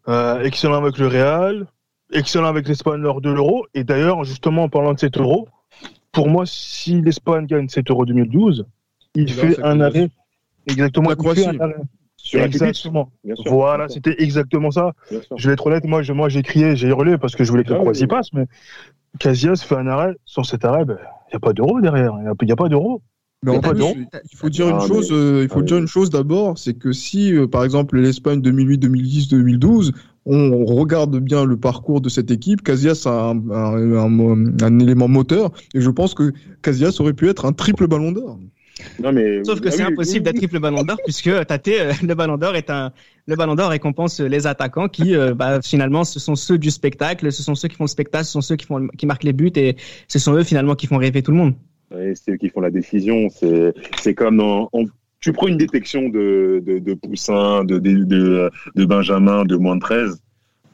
Euh, excellent avec le Real, excellent avec l'Espagne lors de l'Euro. Et d'ailleurs, justement, en parlant de cet Euro, pour moi, si l'Espagne gagne cet Euro 2012, il fait un arrêt. Exactement, il fait un arrêt. exactement. voilà, c'était exactement ça. Je vais être honnête, moi, moi j'ai crié, j'ai hurlé parce que je voulais que le Croatie ah passe, mais Casillas fait un arrêt. Sans cet arrêt, ben, il n'y a pas d'euro derrière. Il n'y a, pas d'euro. Mais en fait, il faut dire une ah, chose. Euh, il faut ah, dire une chose d'abord, c'est que si, euh, par exemple, l'Espagne 2008, 2010, 2012, on regarde bien le parcours de cette équipe, Casillas a un, un, un, élément moteur, et je pense que Casillas aurait pu être un triple Ballon d'Or. Non mais sauf que ah c'est impossible d'être triple Ballon d'Or puisque Tate, euh, le Ballon d'Or est un le Ballon d'Or récompense les attaquants qui bah, finalement ce sont ceux du spectacle, ce sont ceux qui font le spectacle, ce sont ceux qui font qui marquent les buts et ce sont eux finalement qui font rêver tout le monde c'est eux qui font la décision. C'est, c'est comme dans, tu prends une détection de, de, de Poussin, de, de, de, Benjamin, de moins de 13.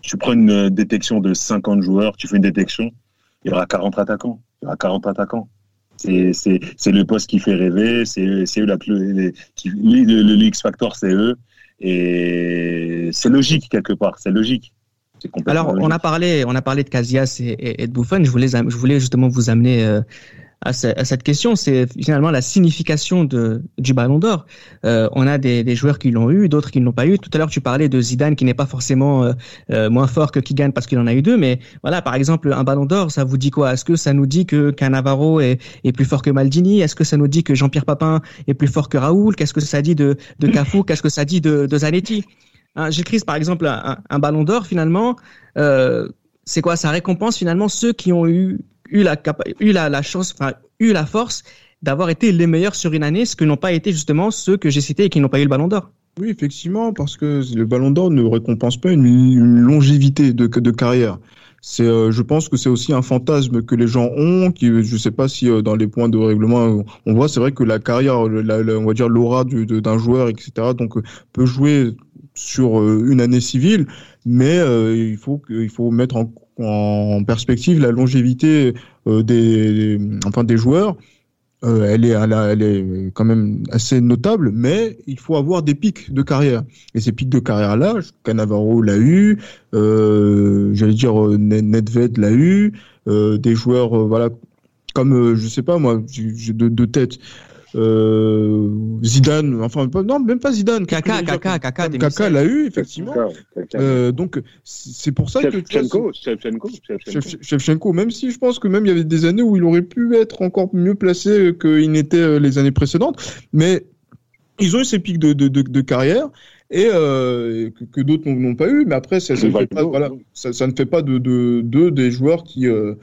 Tu prends une détection de 50 joueurs, tu fais une détection, il y aura 40 attaquants. Il y aura 40 attaquants. C'est, c'est, c'est le poste qui fait rêver, c'est, c'est eux la, les, le, le X Factor, c'est eux. Et c'est logique quelque part, c'est logique. Alors, on a parlé, on a parlé de Casillas et, et, de Buffon. Je voulais, je voulais justement vous amener euh, à, cette question, c'est finalement la signification de, du Ballon d'Or. Euh, on a des, des, joueurs qui l'ont eu, d'autres qui ne l'ont pas eu. Tout à l'heure, tu parlais de Zidane qui n'est pas forcément euh, euh moins fort que Kigan parce qu'il en a eu deux, mais voilà, par exemple, un Ballon d'Or, ça vous dit quoi? Est-ce que ça nous dit que Cannavaro est, est plus fort que Maldini? Est-ce que ça nous dit que Jean-Pierre Papin est plus fort que Raoul? Qu'est-ce que ça dit de, de Cafu? Qu'est-ce que ça dit de, de Zanetti? Hein, J'écris par exemple un, un Ballon d'Or finalement. Euh, c'est quoi? Ça récompense finalement ceux qui ont eu eu la, eu la, la chance, enfin, eu la force d'avoir été les meilleurs sur une année, ce que n'ont pas été justement ceux que j'ai cités et qui n'ont pas eu le ballon d'or. Oui, effectivement, parce que le ballon d'or ne récompense pas une, longévité de, de carrière. C'est, euh, je pense que c'est aussi un fantasme que les gens ont, qui, je sais pas si euh, dans les points de règlement on voit, c'est vrai que la carrière, on va dire l'aura d'un joueur, etc. Donc peut jouer sur euh, une année civile, mais il faut il faut mettre en en perspective la longévité euh, des, enfin des joueurs. Euh, elle, est, elle, est quand même assez notable, mais il faut avoir des pics de carrière. Et ces pics de carrière-là, Canavaro l'a eu, euh, j'allais dire Nedved l'a eu, des joueurs, voilà, comme je sais pas moi, de, de tête, euh, Zidane, enfin non même pas Zidane. Kaka, Kaka, Kaka, Kaka l'a eu effectivement. Euh, donc c'est pour ça que Shevchenko, même si je pense que même il y avait des années où il aurait pu être encore mieux placé qu'il n'était euh, les années précédentes, mais ils ont eu ces pics de, de, de, carrière et euh, que, d'autres n'ont pas eu. Mais après, ça, ça, ne fait pas, voilà, ça, ça, ne fait pas de, de, de des joueurs qui euh,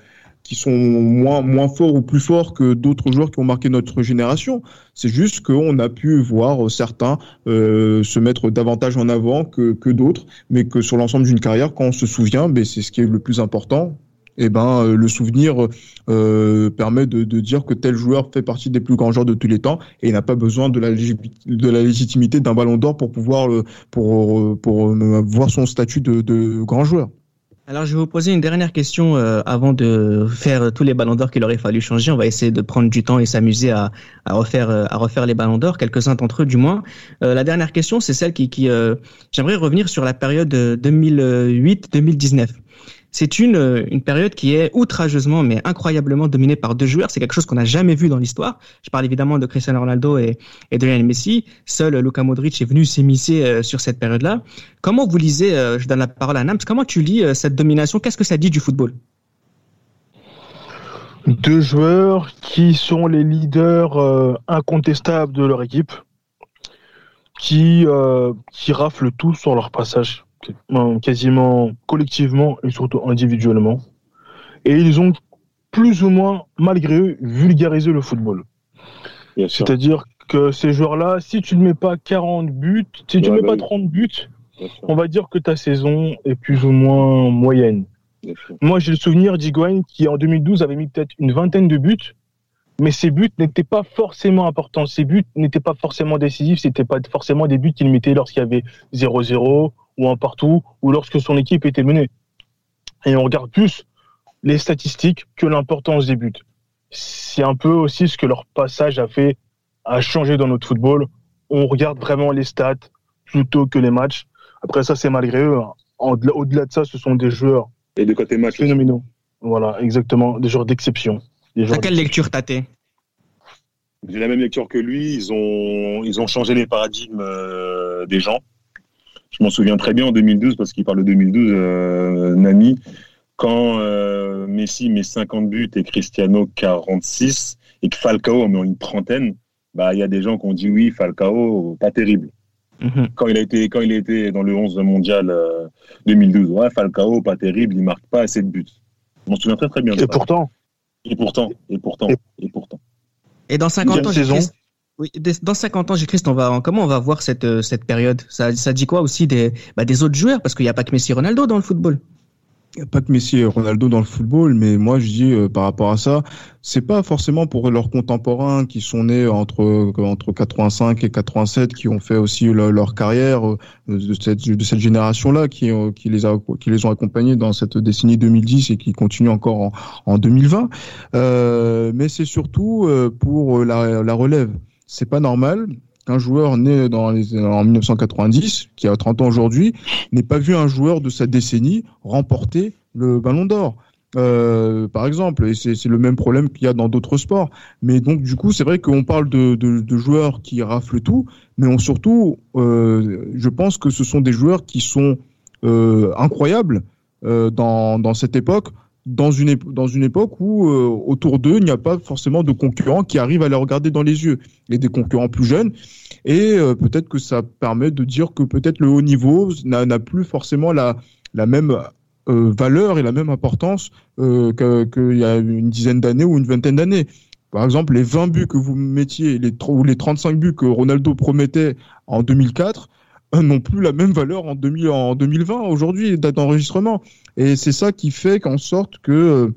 qui sont moins moins forts ou plus forts que d'autres joueurs qui ont marqué notre génération. C'est juste qu'on a pu voir certains euh, se mettre davantage en avant que, que d'autres, mais que sur l'ensemble d'une carrière, quand on se souvient, ben c'est ce qui est le plus important. Et eh ben euh, le souvenir euh, permet de, de, dire que tel joueur fait partie des plus grands joueurs de tous les temps et il n'a pas besoin de la, de la légitimité d'un ballon d'or pour pouvoir pour pour voir son statut de, de grand joueur. Alors, je vais vous poser une dernière question euh, avant de faire tous les ballons d'or qu'il aurait fallu changer. On va essayer de prendre du temps et s'amuser à, euh, refaire les ballons d'or, quelques-uns d'entre eux du moins. Euh, la dernière question, c'est celle qui, qui j'aimerais revenir sur la période 2008-2019. C'est une, euh, une période qui est outrageusement mais incroyablement dominée par deux joueurs. C'est quelque chose qu'on n'a jamais vu dans l'histoire. Je parle évidemment de Cristiano Ronaldo et, de Lionel Messi. Seul Luka Modric est venu s'immiscer euh, sur cette période-là. Comment vous lisez, euh, je donne la parole à Nams, comment tu lis cette domination? Qu'est-ce que ça dit du football? Deux joueurs qui sont les leaders incontestables de leur équipe, qui, qui raflent tout sur leur passage quasiment collectivement et surtout individuellement. Et ils ont plus ou moins, malgré eux, vulgarisé le football. C'est-à-dire que ces joueurs-là, si tu ne mets pas 40 buts, si tu ne mets pas 30 bah buts, on va dire que ta saison est plus ou moins moyenne. Moi, j'ai le souvenir d'Iguain qui, en 2012, avait mis peut-être une vingtaine de buts, mais ces buts n'étaient pas forcément importants. Ces buts n'étaient pas forcément décisifs, c'était pas forcément des buts qu'il mettait lorsqu'il y avait 0-0 ou un partout, ou lorsque son équipe était menée. Et on regarde plus les statistiques que l'importance des buts. C'est un peu aussi ce que leur passage a fait, a changé dans notre football. On regarde vraiment les stats plutôt que les matchs. Après ça, c'est malgré eux. Hein. Au-delà de ça, ce sont des joueurs et de côté match phénoménaux. Voilà, exactement, des joueurs d'exception. À quelle lecture t'as J'ai la même lecture que lui. Ils ont, ils ont changé les paradigmes euh, des gens. Je m'en souviens très bien en 2012, parce qu'il parle de 2012, euh, Nani, quand euh, Messi met 50 buts et Cristiano 46, et que Falcao en met une trentaine, bah, il y a des gens qui ont dit oui, Falcao, pas terrible. Mhm. Quand il a été quand il a été dans le 11 mondial 2012, euh, ouais, Falcao pas terrible, il marque pas assez de buts. Je m'en souviens très très bien. Et pourtant. Et pourtant. Et pourtant. Et pourtant. Et dans 50 ans, oui, dans 50 ans, Christ, on va, comment on va voir cette, euh, cette période? Ça, ça dit quoi aussi des, bah, des autres joueurs? Parce qu'il n'y a pas que Messi et Ronaldo dans le football. Il n'y a pas que Messi et Ronaldo dans le football, mais moi je dis euh, par rapport à ça, c'est pas forcément pour leurs contemporains qui sont nés entre entre 85 et 87 qui ont fait aussi leur, carrière euh, de cette, de cette génération-là qui qui les a qui les ont accompagnés dans cette décennie 2010 et qui continuent encore en, en 2020. Euh, mais c'est surtout pour la, la relève c'est pas normal qu'un joueur né en 1990, qui a 30 ans aujourd'hui, n'ait pas vu un joueur de sa décennie remporter le Ballon d'Or. Euh, par exemple, et c'est le même problème qu'il y a dans d'autres sports. Mais donc du coup, c'est vrai qu'on parle de, joueurs qui raflent tout, mais on, surtout, euh, je pense que ce sont des joueurs qui sont euh, incroyables dans cette époque dans une, dans une époque où euh, autour d'eux, il n'y a pas forcément de concurrents qui arrivent à les regarder dans les yeux, et des concurrents plus jeunes. Et euh, peut-être que ça permet de dire que peut-être le haut niveau n'a plus forcément la, la même euh, valeur et la même importance qu'il y a une dizaine d'années ou une vingtaine d'années. Par exemple, les 20 buts que vous mettiez, les, ou les 35 buts que Ronaldo promettait en 2004, n'ont plus la même valeur en, 2000, en 2020, aujourd'hui, date d'enregistrement. Et c'est ça qui fait qu'en sorte que, euh,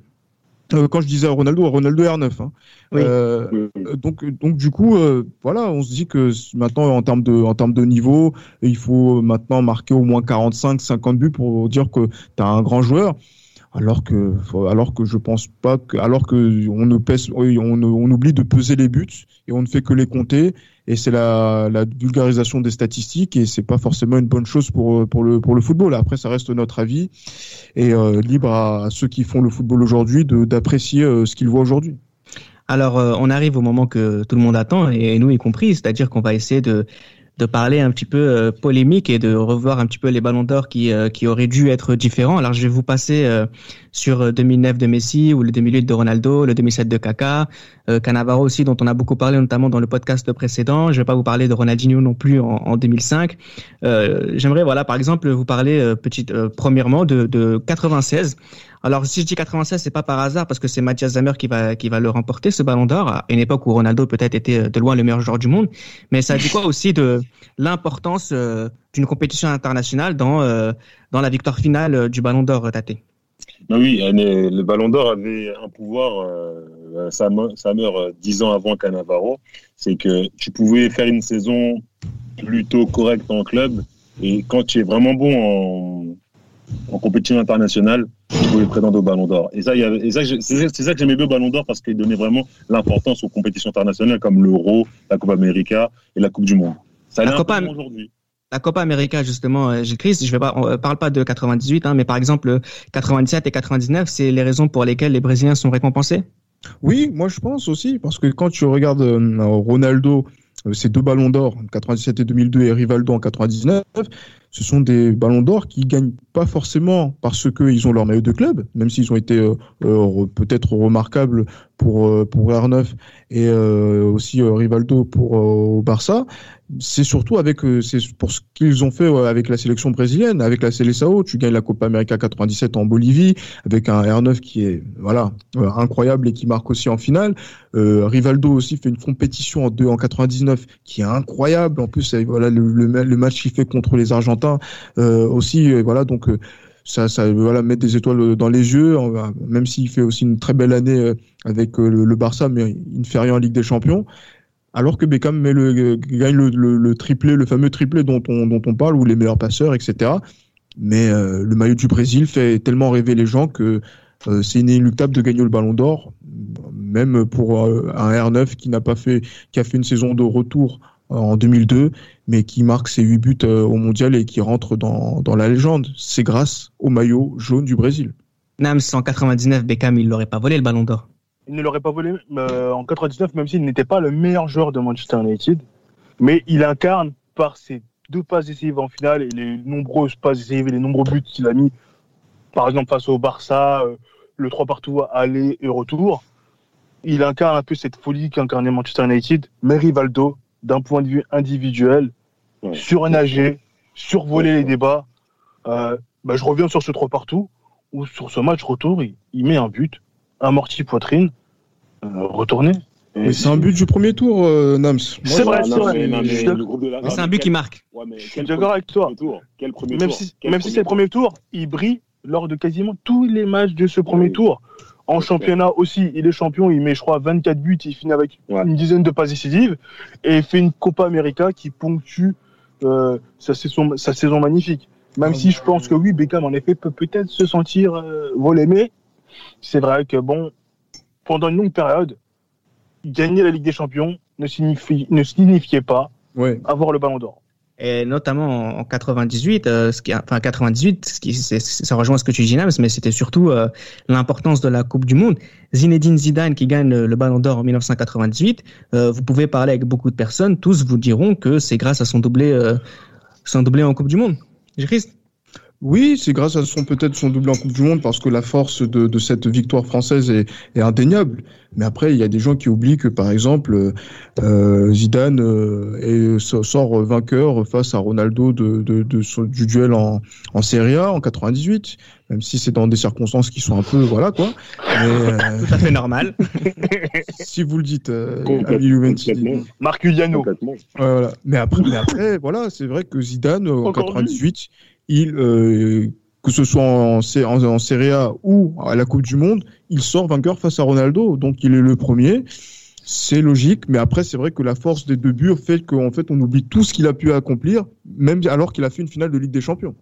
euh, quand je disais à Ronaldo, Ronaldo R9. Hein, euh, donc, donc du coup, voilà, on se dit que maintenant, en termes de, en termes de niveau, il faut maintenant marquer au moins 45, 50 buts pour dire que tu as un grand joueur alors que alors que je pense pas que alors que on ne pèse on, on, oublie de peser les buts et on ne fait que les compter. Et c'est la, la, vulgarisation des statistiques et c'est pas forcément une bonne chose pour pour le pour le football. Après ça reste notre avis et euh, libre à, ceux qui font le football aujourd'hui d'apprécier euh, ce qu'ils voient aujourd'hui. Alors euh, on arrive au moment que tout le monde attend et nous y compris c'est-à-dire qu'on va essayer de de parler un petit peu euh, polémique et de revoir un petit peu les ballons d'or qui, euh, qui auraient dû être différents. Alors je vais vous passer euh, sur 2009 de Messi ou le 2008 de Ronaldo, le 2007 de Kaká, Cannavaro aussi dont on a beaucoup parlé notamment dans le podcast précédent. Je vais pas vous parler de Ronaldinho non plus en, en 2005. J'aimerais voilà par exemple vous parler petite premièrement de, de 96 Alors si je dis 96, c'est pas par hasard parce que c'est Mathias Zammer qui va qui va le remporter ce Ballon d'Or à une époque où Ronaldo peut-être était de loin le meilleur joueur du monde. Mais ça dit quoi aussi de l'importance euh, d'une compétition internationale dans euh, dans la victoire finale euh, du Ballon d'Or, Tate? Ben oui, le Ballon d'Or avait un pouvoir. ça, ça meurt dix ans avant Cannavaro. C'est que tu pouvais faire une saison plutôt correcte en club et quand tu es vraiment bon en en compétition internationale, il pouvait prétendre au Ballon d'Or. Et ça, c'est ça que j'aimais bien au Ballon d'Or parce qu'il donnait vraiment l'importance aux compétitions internationales comme l'Euro, la Coupe América et la Coupe du Monde. Ça la Copa aujourd'hui. La Copa América, justement, euh, Chris, je ne parle pas de 98, hein, mais par exemple 97 et 99, c'est les raisons pour lesquelles les Brésiliens sont récompensés? Oui, moi je pense aussi, parce que quand tu regardes euh, Ronaldo, euh, ces deux ballons d'or, 97 et 2002 et Rivaldo en 99, ce sont des ballons d'or qui gagnent pas forcément parce qu'ils ont leur maillot de club, même s'ils ont été euh, euh, peut-être remarquables pour euh, pour R9 et aussi Rivaldo pour Barça. C'est surtout avec c'est pour ce qu'ils ont fait avec la sélection brésilienne, avec la Seleção. Tu gagnes la Copa América 97 en Bolivie avec un R9 qui est voilà incroyable et qui marque aussi en finale. Rivaldo aussi fait une compétition en deux en 99 qui est incroyable. En plus voilà le, match qu'il fait contre les Argentins euh, aussi. voilà, donc euh, ça, ça voilà mettre des étoiles dans les yeux, même s'il fait aussi une très belle année euh, avec le, Barça, mais il ne fait rien en Ligue des Champions. Alors que Beckham met le, gagne le, triplé, le fameux triplé dont on, parle, ou les meilleurs passeurs, etc. Mais le maillot du Brésil fait tellement rêver les gens que c'est inéluctable de gagner le Ballon d'Or, même pour un R9 qui n'a pas fait, qui a fait une saison de retour en 2002, mais qui marque ses 8 buts euh, au mondial et qui rentre dans, la légende. C'est grâce au maillot jaune du Brésil. Nams, en 99, Beckham, il l'aurait pas volé le ballon d'or. Il ne l'aurait pas volé euh, en 99, même s'il n'était pas le meilleur joueur de Manchester United. Mais il incarne par ses deux passes décisives en finale et les nombreuses passes décisives et les nombreux buts qu'il a mis, par exemple face au Barça, euh, le 3 partout aller et retour. Il incarne un peu cette folie qu'incarnait Manchester United. Mais Rivaldo, d'un point de vue individuel, surnager, survoler les débats. Euh, bah, je reviens sur ce 3 partout, où sur ce match retour, il, met un but, amorti poitrine, euh, retourné. Mais c'est un but du premier tour, euh, Nams. C'est vrai, c'est vrai. c'est un but qui marque. je suis d'accord avec toi. même si, même si c'est le premier tour, il brille lors de quasiment tous les matchs de ce premier tour. En championnat aussi, il est champion, il met, je crois, 24 buts, il finit avec une dizaine de passes décisives et il fait une Copa América qui ponctue euh, sa, saison, sa saison magnifique. Même si je pense que oui, Beckham, en effet, peut peut-être se sentir euh, volé, mais c'est vrai que, bon, pendant une longue période, gagner la Ligue des Champions ne, signifie, ne signifiait pas avoir le ballon d'or et notamment en 98, euh, ce qui, enfin 98, ce qui, ça rejoint ce que tu dis, Nams, mais c'était surtout euh, l'importance de la Coupe du Monde. Zinedine Zidane qui gagne le Ballon d'Or en 1998. Euh, vous pouvez parler avec beaucoup de personnes, tous vous diront que c'est grâce à son doublé, son doublé en Coupe du Monde. Christ oui, c'est grâce à son peut-être son double en Coupe du Monde parce que la force de, de cette victoire française est, est, indéniable. Mais après, il y a des gens qui oublient que par exemple euh, Zidane euh, sort vainqueur face à Ronaldo de, de, de du duel en, en Serie A en 98, même si c'est dans des circonstances qui sont un peu voilà quoi. Mais, euh, Tout à fait normal. si vous le dites, euh, Marc Giuliano. Voilà. Mais après, mais après, voilà, c'est vrai que Zidane en 98 il, euh, que ce soit en, en, en, Serie A ou à la Coupe du Monde, il sort vainqueur face à Ronaldo. Donc il est le premier. C'est logique, mais après c'est vrai que la force des deux buts fait qu'en fait on oublie tout ce qu'il a pu accomplir, même alors qu'il a fait une finale de Ligue des Champions.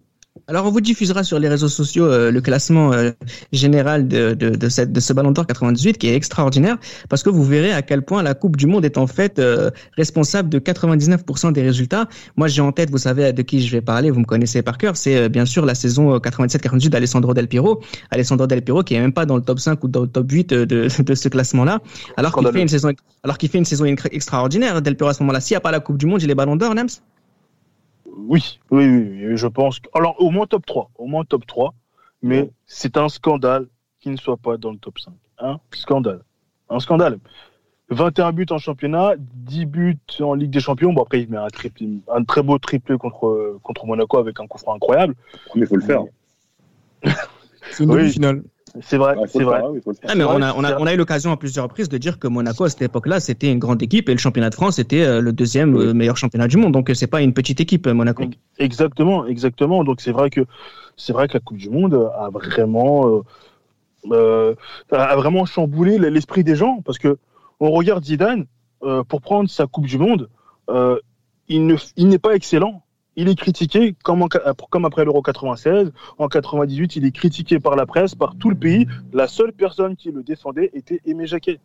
Alors, on vous diffusera sur les réseaux sociaux euh, le classement euh, général de, de, de, cette, de ce Ballon d'Or 98 qui est extraordinaire parce que vous verrez à quel point la Coupe du Monde est en fait euh, responsable de 99% des résultats. Moi, j'ai en tête, vous savez de qui je vais parler, vous me connaissez par cœur, c'est bien sûr la saison 97-48 d'Alessandro Del Piero. Alessandro Del Piero qui est même pas dans le top 5 ou dans le top 8 de, de ce classement-là, alors qu'il fait une saison, alors qu'il fait une saison extraordinaire. Del Piero à ce moment-là, s'il n'y a pas la Coupe du Monde, il est Ballon d'Or, Nems? Oui, oui, oui, je pense. Alors, au moins top 3. Au moins top 3. Mais c'est un scandale qu'il ne soit pas dans le top 5. Un scandale. Un scandale. 21 buts en championnat, 10 buts en Ligue des Champions. Bon, après, il met un, un très beau triplé contre, contre Monaco avec un coup franc incroyable. Mais il faut le faire. c'est une demi-finale. C'est vrai, c'est vrai. Ah, mais on a, on, a, on a eu l'occasion à plusieurs reprises de dire que Monaco, à cette époque-là, c'était une grande équipe et le championnat de France était euh, le deuxième euh, meilleur championnat du monde. Donc, c'est pas une petite équipe, Monaco. Exactement, exactement. Donc, c'est vrai que, c'est vrai que la Coupe du Monde a vraiment, euh, a vraiment chamboulé l'esprit des gens parce que on regarde Zidane, pour prendre sa Coupe du Monde, il n'est il pas excellent il est critiqué comme, comme après l'Euro 96. En 98, il est critiqué par la presse, par tout le pays. La seule personne qui le défendait était Aimé Jacquet.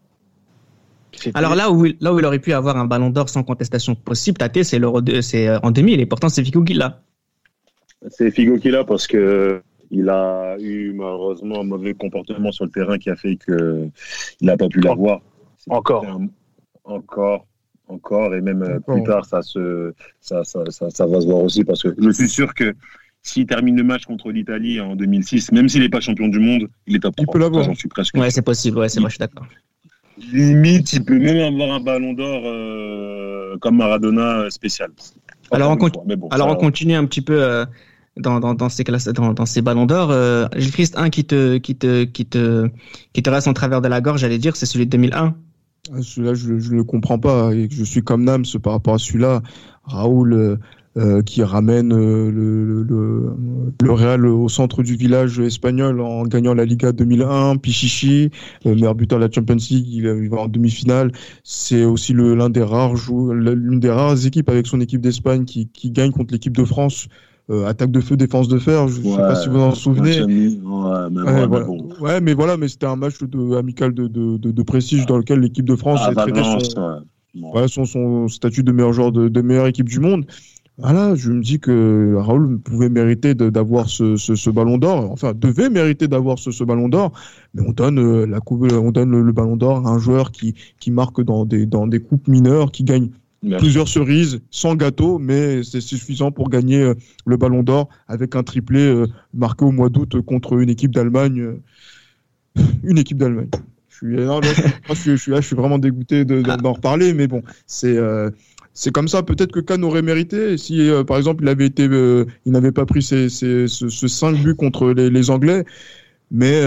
Alors là où, là où il aurait pu avoir un ballon d'or sans contestation possible, Tate, c'est l'Euro c'est euh, en 2000 et pourtant c'est Figo qui l'a. C'est Figo qui l'a parce que il a eu malheureusement un mauvais comportement sur le terrain qui a fait qu'il n'a pas pu l'avoir. Encore. Encore encore et même euh, plus tard ça se ça, ça, ça, va se voir aussi parce que je suis sûr que s'il termine le match contre l'Italie en 2006, même s'il n'est pas champion du monde, il est top 3. Il peut l'avoir. J'en suis presque. Ouais, c'est possible. Ouais, c'est moi, je suis d'accord. Limite, il peut même avoir un ballon d'or euh, comme Maradona euh, spécial. Alors, on, Alors on continue un petit peu dans, dans, dans, ces classes, dans, dans ces ballons d'or. Gilles Christ, un qui te, qui te, qui te, qui te reste en travers de la gorge, j'allais dire, c'est celui de 2001. Ah, celui-là, je ne le comprends pas. Et je suis comme Nams par rapport à celui-là. Raoul euh, euh, qui ramène euh, le, le, le, Real au centre du village espagnol en gagnant la Liga 2001. Pichichi, meilleur buteur de la Champions League, il, va en demi-finale. C'est aussi l'un des rares l'une des rares équipes avec son équipe d'Espagne qui, qui gagne contre l'équipe de France euh, attaque de feu, défense de fer. Je ne sais pas si vous en souvenez. Ouais, mais, voilà, mais c'était un match de, amical de, de, de, prestige dans lequel l'équipe de France ah, a traité son, son, statut de meilleur joueur de, meilleure équipe du monde. Voilà, je me dis que Raoul pouvait mériter d'avoir ce, ce, ce, ballon d'or, enfin devait mériter d'avoir ce, ce, ballon d'or, mais on donne euh, la coupe, on donne le, le ballon d'or à un joueur qui, qui marque dans des, dans des coupes mineures, qui gagne plusieurs cerises, sans gâteau, mais c'est suffisant pour gagner euh, le Ballon d'Or avec un triplé euh, marqué au mois d'août contre une équipe d'Allemagne. Euh, une équipe d'Allemagne. Je suis, vraiment dégoûté d'en reparler, mais bon, c'est comme ça. Peut-être que Kahn aurait mérité si, par exemple, il avait été, il n'avait pas pris ce, 5 buts contre les, les Anglais. Mais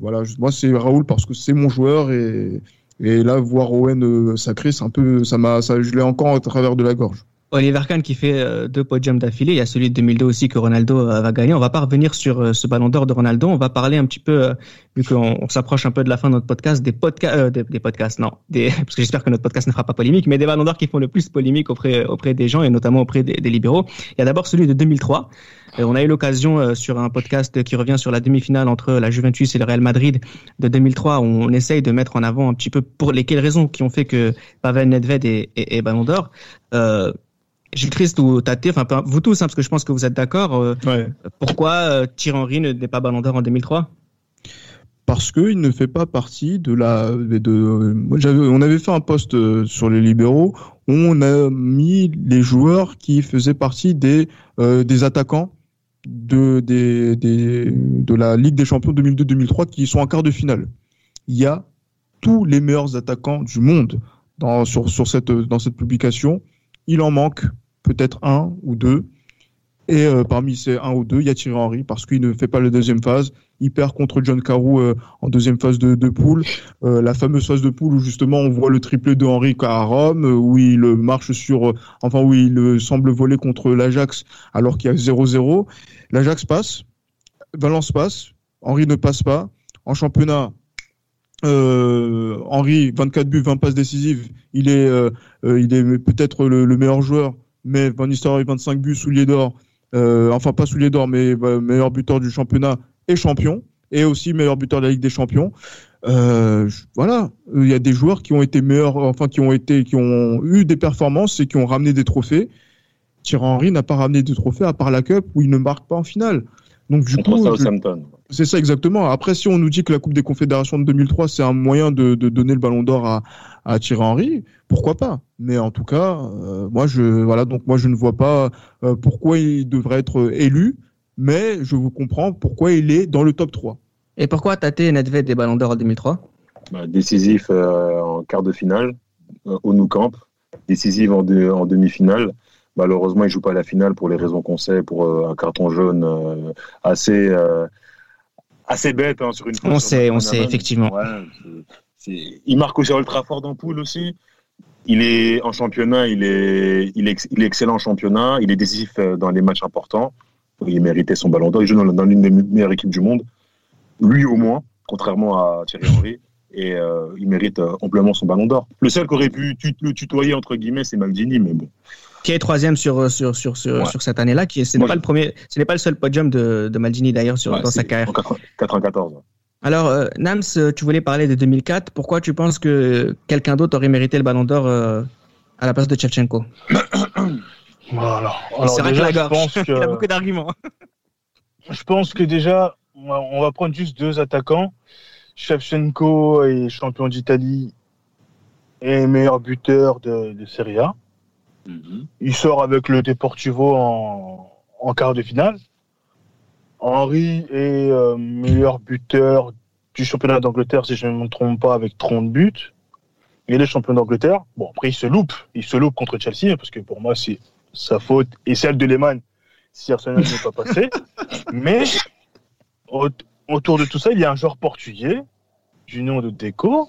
voilà, moi c'est Raoul parce que c'est mon joueur et et là, voir Owen euh, sacré, c'est un peu, ça m'a, ça, je l'ai encore à travers de la gorge. Oliver Kahn qui fait euh, deux podiums d'affilée. Il y a celui de 2002 aussi que Ronaldo euh, va gagner. On va pas revenir sur ce ballon d'or de Ronaldo. On va parler un petit peu, vu qu'on s'approche un peu de la fin de notre podcast, des, podcasts, non, parce que j'espère que notre podcast ne fera pas polémique, mais des ballons d'or qui font le plus polémique auprès, auprès des gens et notamment auprès des, des libéraux. Il y a d'abord celui de 2003 euh, on a eu l'occasion euh, sur un podcast qui revient sur la demi-finale entre la Juventus et le Real Madrid de 2003, où on essaye de mettre en avant un petit peu pour lesquelles raisons qui ont fait que Pavel Nedved est, est, Ballon d'Or. Euh, Gilles Christ ou Tate, enfin vous tous, hein, parce que je pense que vous êtes d'accord. Euh, Pourquoi Thierry Henry n'est pas Ballon d'Or en 2003 parce qu'il ne fait pas partie de la. De, on avait fait un post sur les libéraux on a mis les joueurs qui faisaient partie des, des attaquants de, la Ligue des Champions 2002-2003 qui sont en quart de finale. Il y a tous les meilleurs attaquants du monde dans, cette, publication. Il en manque peut-être un ou deux. Et euh, parmi ces un ou deux, il y a Thierry Henry parce qu'il ne fait pas la deuxième phase. Il perd contre John Carew euh, en deuxième phase de, de poule. Euh, la fameuse phase de poule où justement on voit le triplé de Henry à Rome, où il marche sur, enfin où il semble voler contre l'Ajax alors qu'il y a 0-0. L'Ajax passe, Valence passe, Henry ne passe pas. En championnat, Henry, 24 buts, 20 passes décisives. Il est, il est peut-être le, meilleur joueur, mais Van Nistelrooy, 25 buts, souliers d'or. Euh, enfin pas soulier d'or, mais euh, meilleur buteur du championnat et champion, et aussi meilleur buteur de la Ligue des Champions. Euh, voilà, il y a des joueurs qui ont été meilleurs, enfin qui ont été, qui ont eu des performances et qui ont ramené des trophées. Thierry Henry n'a pas ramené de trophées à part la Cup où il ne marque pas en finale. Donc du coup, c'est ça exactement. Après, si on nous dit que la Coupe des Confédérations de 2003 c'est un moyen de, de, donner le Ballon d'Or à, à Thierry Henry, pourquoi pas? Mais en tout cas, euh, moi je voilà donc moi je ne vois pas euh, pourquoi il devrait être élu, mais je vous comprends pourquoi il est dans le top 3. Et pourquoi Tate Nedved des Ballons d'Or en 2003 bah, Décisif euh, en quart de finale au Nou Camp, décisif en, en demi-finale. Malheureusement, il joue pas à la finale pour les raisons qu'on sait, pour un carton jaune assez assez bête hein, sur une. On sait, on sait effectivement. il marque aussi ultra fort dans poule aussi. Il est en championnat, il est, il est, il est excellent en championnat, il est décisif euh, dans les matchs importants. Il méritait son ballon d'or. Il joue dans, l'une des meilleures équipes du monde. Lui au moins, contrairement à Thierry Henry. Et euh, il mérite euh, amplement son ballon d'or. Le seul qui aurait pu le tutoyer, entre guillemets, c'est Maldini, mais bon. Qui est troisième sur, sur, sur, sur, sur cette année-là. Qui ce n'est pas, le premier, ce n'est pas le seul podium de, de Maldini d'ailleurs dans sa carrière. En 94. Alors, euh, Nams, tu voulais parler de 2004. Pourquoi tu penses que quelqu'un d'autre aurait mérité le ballon d'or à la place de Chevchenko Voilà. Alors, déjà, je pense que... Il a beaucoup d'arguments. je pense que déjà, on va prendre juste deux attaquants. Shevchenko est champion d'Italie et meilleur buteur de, Serie A. Mhm. Il sort avec le Deportivo en, en quart de finale. Henri est euh, meilleur buteur du championnat d'Angleterre, si je ne me trompe pas, avec 30 buts. Il est champion d'Angleterre. Bon, après, il se loupe. Il se loupe contre Chelsea, hein, parce que pour moi, c'est sa faute et celle de Lehmann si Arsenal n'est pas passé. Mais autour de tout ça, il y a un joueur portugais du nom de Deco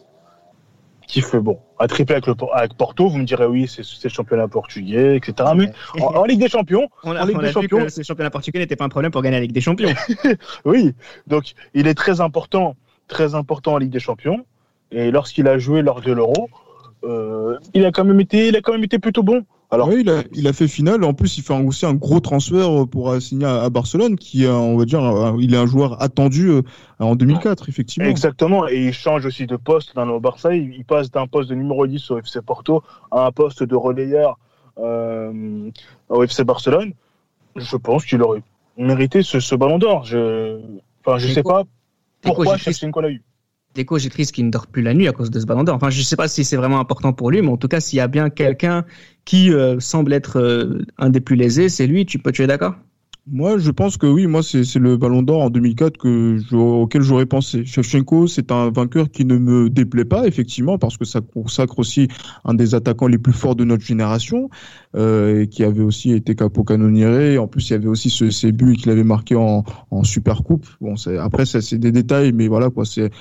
qui fait bon, un triplé avec, le, avec Porto, vous me direz oui, c'est le championnat portugais, etc. Mais en, Ligue des Champions, on a, en Ligue des Champions, que ce championnat portugais n'était pas un problème pour gagner la Ligue des Champions. oui, donc il est très important, très important en Ligue des Champions. Et lorsqu'il a joué lors de l'Euro, euh, il a quand même été, il a quand même été plutôt bon. Alors, oui, il a, il a fait finale. En plus, il fait aussi un gros transfert pour signer à, Barcelone, qui, on va dire, il est un joueur attendu euh, en 2004, effectivement. Exactement. Et il change aussi de poste dans le Barça. Il, passe d'un poste de numéro 10 au FC Porto à un poste de relayeur euh, au FC Barcelone. Je pense qu'il aurait mérité ce, ballon d'or. Je, enfin, je sais pas pourquoi Shevchenko l'a eu. Deco, j'ai triste qu'il ne dort plus la nuit à cause de ce ballon d'or. Enfin, je ne sais pas si c'est vraiment important pour lui, mais en tout cas, s'il y a bien quelqu'un qui euh, semble être euh, un des plus lésés, c'est lui. Tu, peux, tu es d'accord? Moi, je pense que oui. Moi, c'est le Ballon d'Or en 2004 que auquel j'aurais pensé. Shevchenko, c'est un vainqueur qui ne me déplaît pas, effectivement, parce que ça consacre aussi un des attaquants les plus forts de notre génération, euh, et qui avait aussi été capo. En plus, il y avait aussi ce, ces buts qu'il avait marqués en, en Super Coupe. Bon, après, c'est des détails, mais voilà quoi. C'est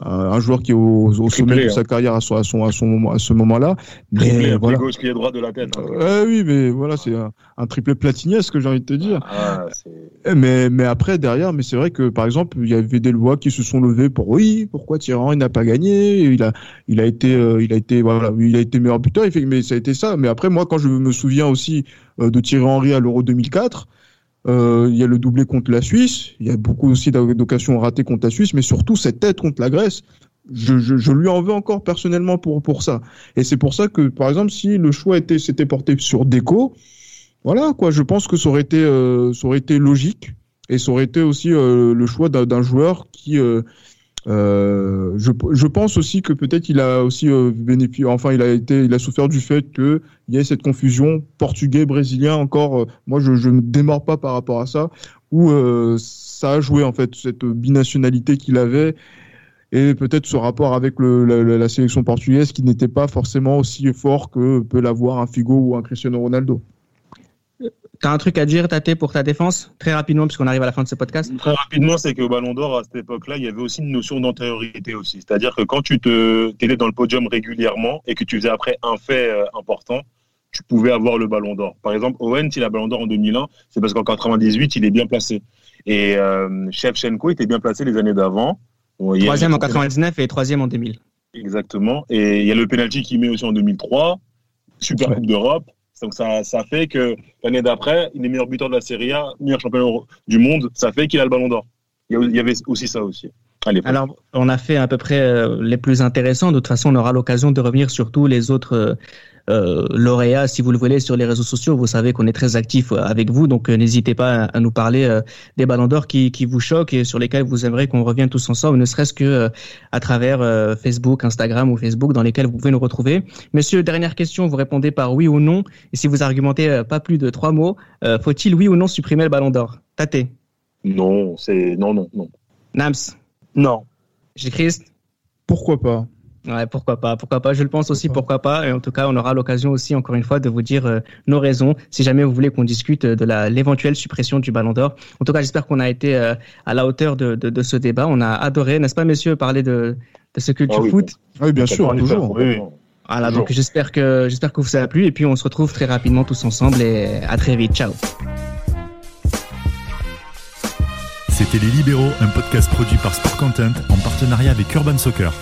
un joueur qui est au, sommet de sa hein. carrière à, son, à, son, à, son, à ce moment-là. Mais voilà. gauche, est droit de la tête. Hein. oui, mais voilà, c'est un, triplé ce que j'ai envie de te dire. Ah, eh, mais, mais après, derrière, mais c'est vrai que par exemple, il y avait des lois qui se sont levées pour oui, pourquoi Thierry il n'a pas gagné? Il a, il a été, euh, il a été, voilà, il a été meilleur buteur. Mais ça a été ça. Mais après, moi, quand je me souviens aussi euh, de Thierry Henry à l'Euro 2004. Euh, il y a le doublé contre la Suisse. Il y a beaucoup aussi d'occasions ratées contre la Suisse, mais surtout cette tête contre la Grèce. Je, je, je, lui en veux encore personnellement pour pour ça. Et c'est pour ça que, par exemple, si le choix était s'était porté sur Deco, voilà quoi, je pense que ça aurait été euh, ça aurait été logique et ça aurait été aussi euh, le choix d'un joueur qui euh, euh, je, pense aussi que peut-être il a aussi euh, bénéficié, enfin il a été, il a souffert du fait que il y ait cette confusion portugais brésilien encore. Euh, moi, je, me démords pas par rapport à ça, où ça a joué en fait cette binationalité qu'il avait et peut-être ce rapport avec la, sélection portugaise qui n'était pas forcément aussi fort que peut l'avoir un Figo ou un Cristiano Ronaldo. T'as un truc à dire, Tate, pour ta défense Très rapidement, puisqu'on arrive à la fin de ce podcast? Très rapidement, c'est qu'au Ballon d'Or, à cette époque-là, il y avait aussi une notion d'antériorité aussi. C'est-à-dire que quand tu te, étais dans le podium régulièrement et que tu faisais après un fait euh, important, tu pouvais avoir le Ballon d'Or. Par exemple, Owen, s'il a le Ballon d'Or en 2001, c'est parce qu'en 98, il est bien placé. Et euh, Shevchenko était bien placé les années d'avant. troisième en 99 et troisième en 2000. Exactement. Et il y a le penalty qu'il met aussi en 2003, Super Coupe d'Europe. Donc ça, ça fait que l'année d'après, il est meilleur buteur de la Serie A, meilleur champion du monde. Ça fait qu'il a le ballon d'or. Il y avait aussi ça aussi. Alors, on a fait à peu près euh, les plus intéressants. De toute façon, on aura l'occasion de revenir sur tous les autres euh, euh, lauréats, si vous le voulez, sur les réseaux sociaux. Vous savez qu'on est très actif avec vous, donc n'hésitez pas à, nous parler des ballons d'or qui, qui vous choquent et sur lesquels vous aimeriez qu'on revienne tous ensemble, ne serait-ce que à travers Facebook, Instagram ou Facebook, dans lesquels vous pouvez nous retrouver. Monsieur, dernière question, vous répondez par oui ou non. Et si vous argumentez pas plus de trois mots, faut-il oui ou non supprimer le ballon d'or? Tate Non, c'est non, non, non. Nams non. J'ai Christ Pourquoi pas? Ouais, pourquoi pas, pourquoi pas. Je le pense aussi, pourquoi pas. Et en tout cas, on aura l'occasion aussi, encore une fois, de vous dire euh, nos raisons, si jamais vous voulez qu'on discute de la l'éventuelle suppression du Ballon d'Or. En tout cas, j'espère qu'on a été euh, à la hauteur de, de, de, ce débat. On a adoré, n'est-ce pas, messieurs, parler de, de ce culture ah foot? Oui, bien sûr, toujours. Oui, Voilà, donc j'espère que j'espère que vous ça a plu et puis on se retrouve très rapidement tous ensemble et à très vite. Ciao. C'était Les Libéraux, un podcast produit par Sport Content en partenariat avec Urban Soccer.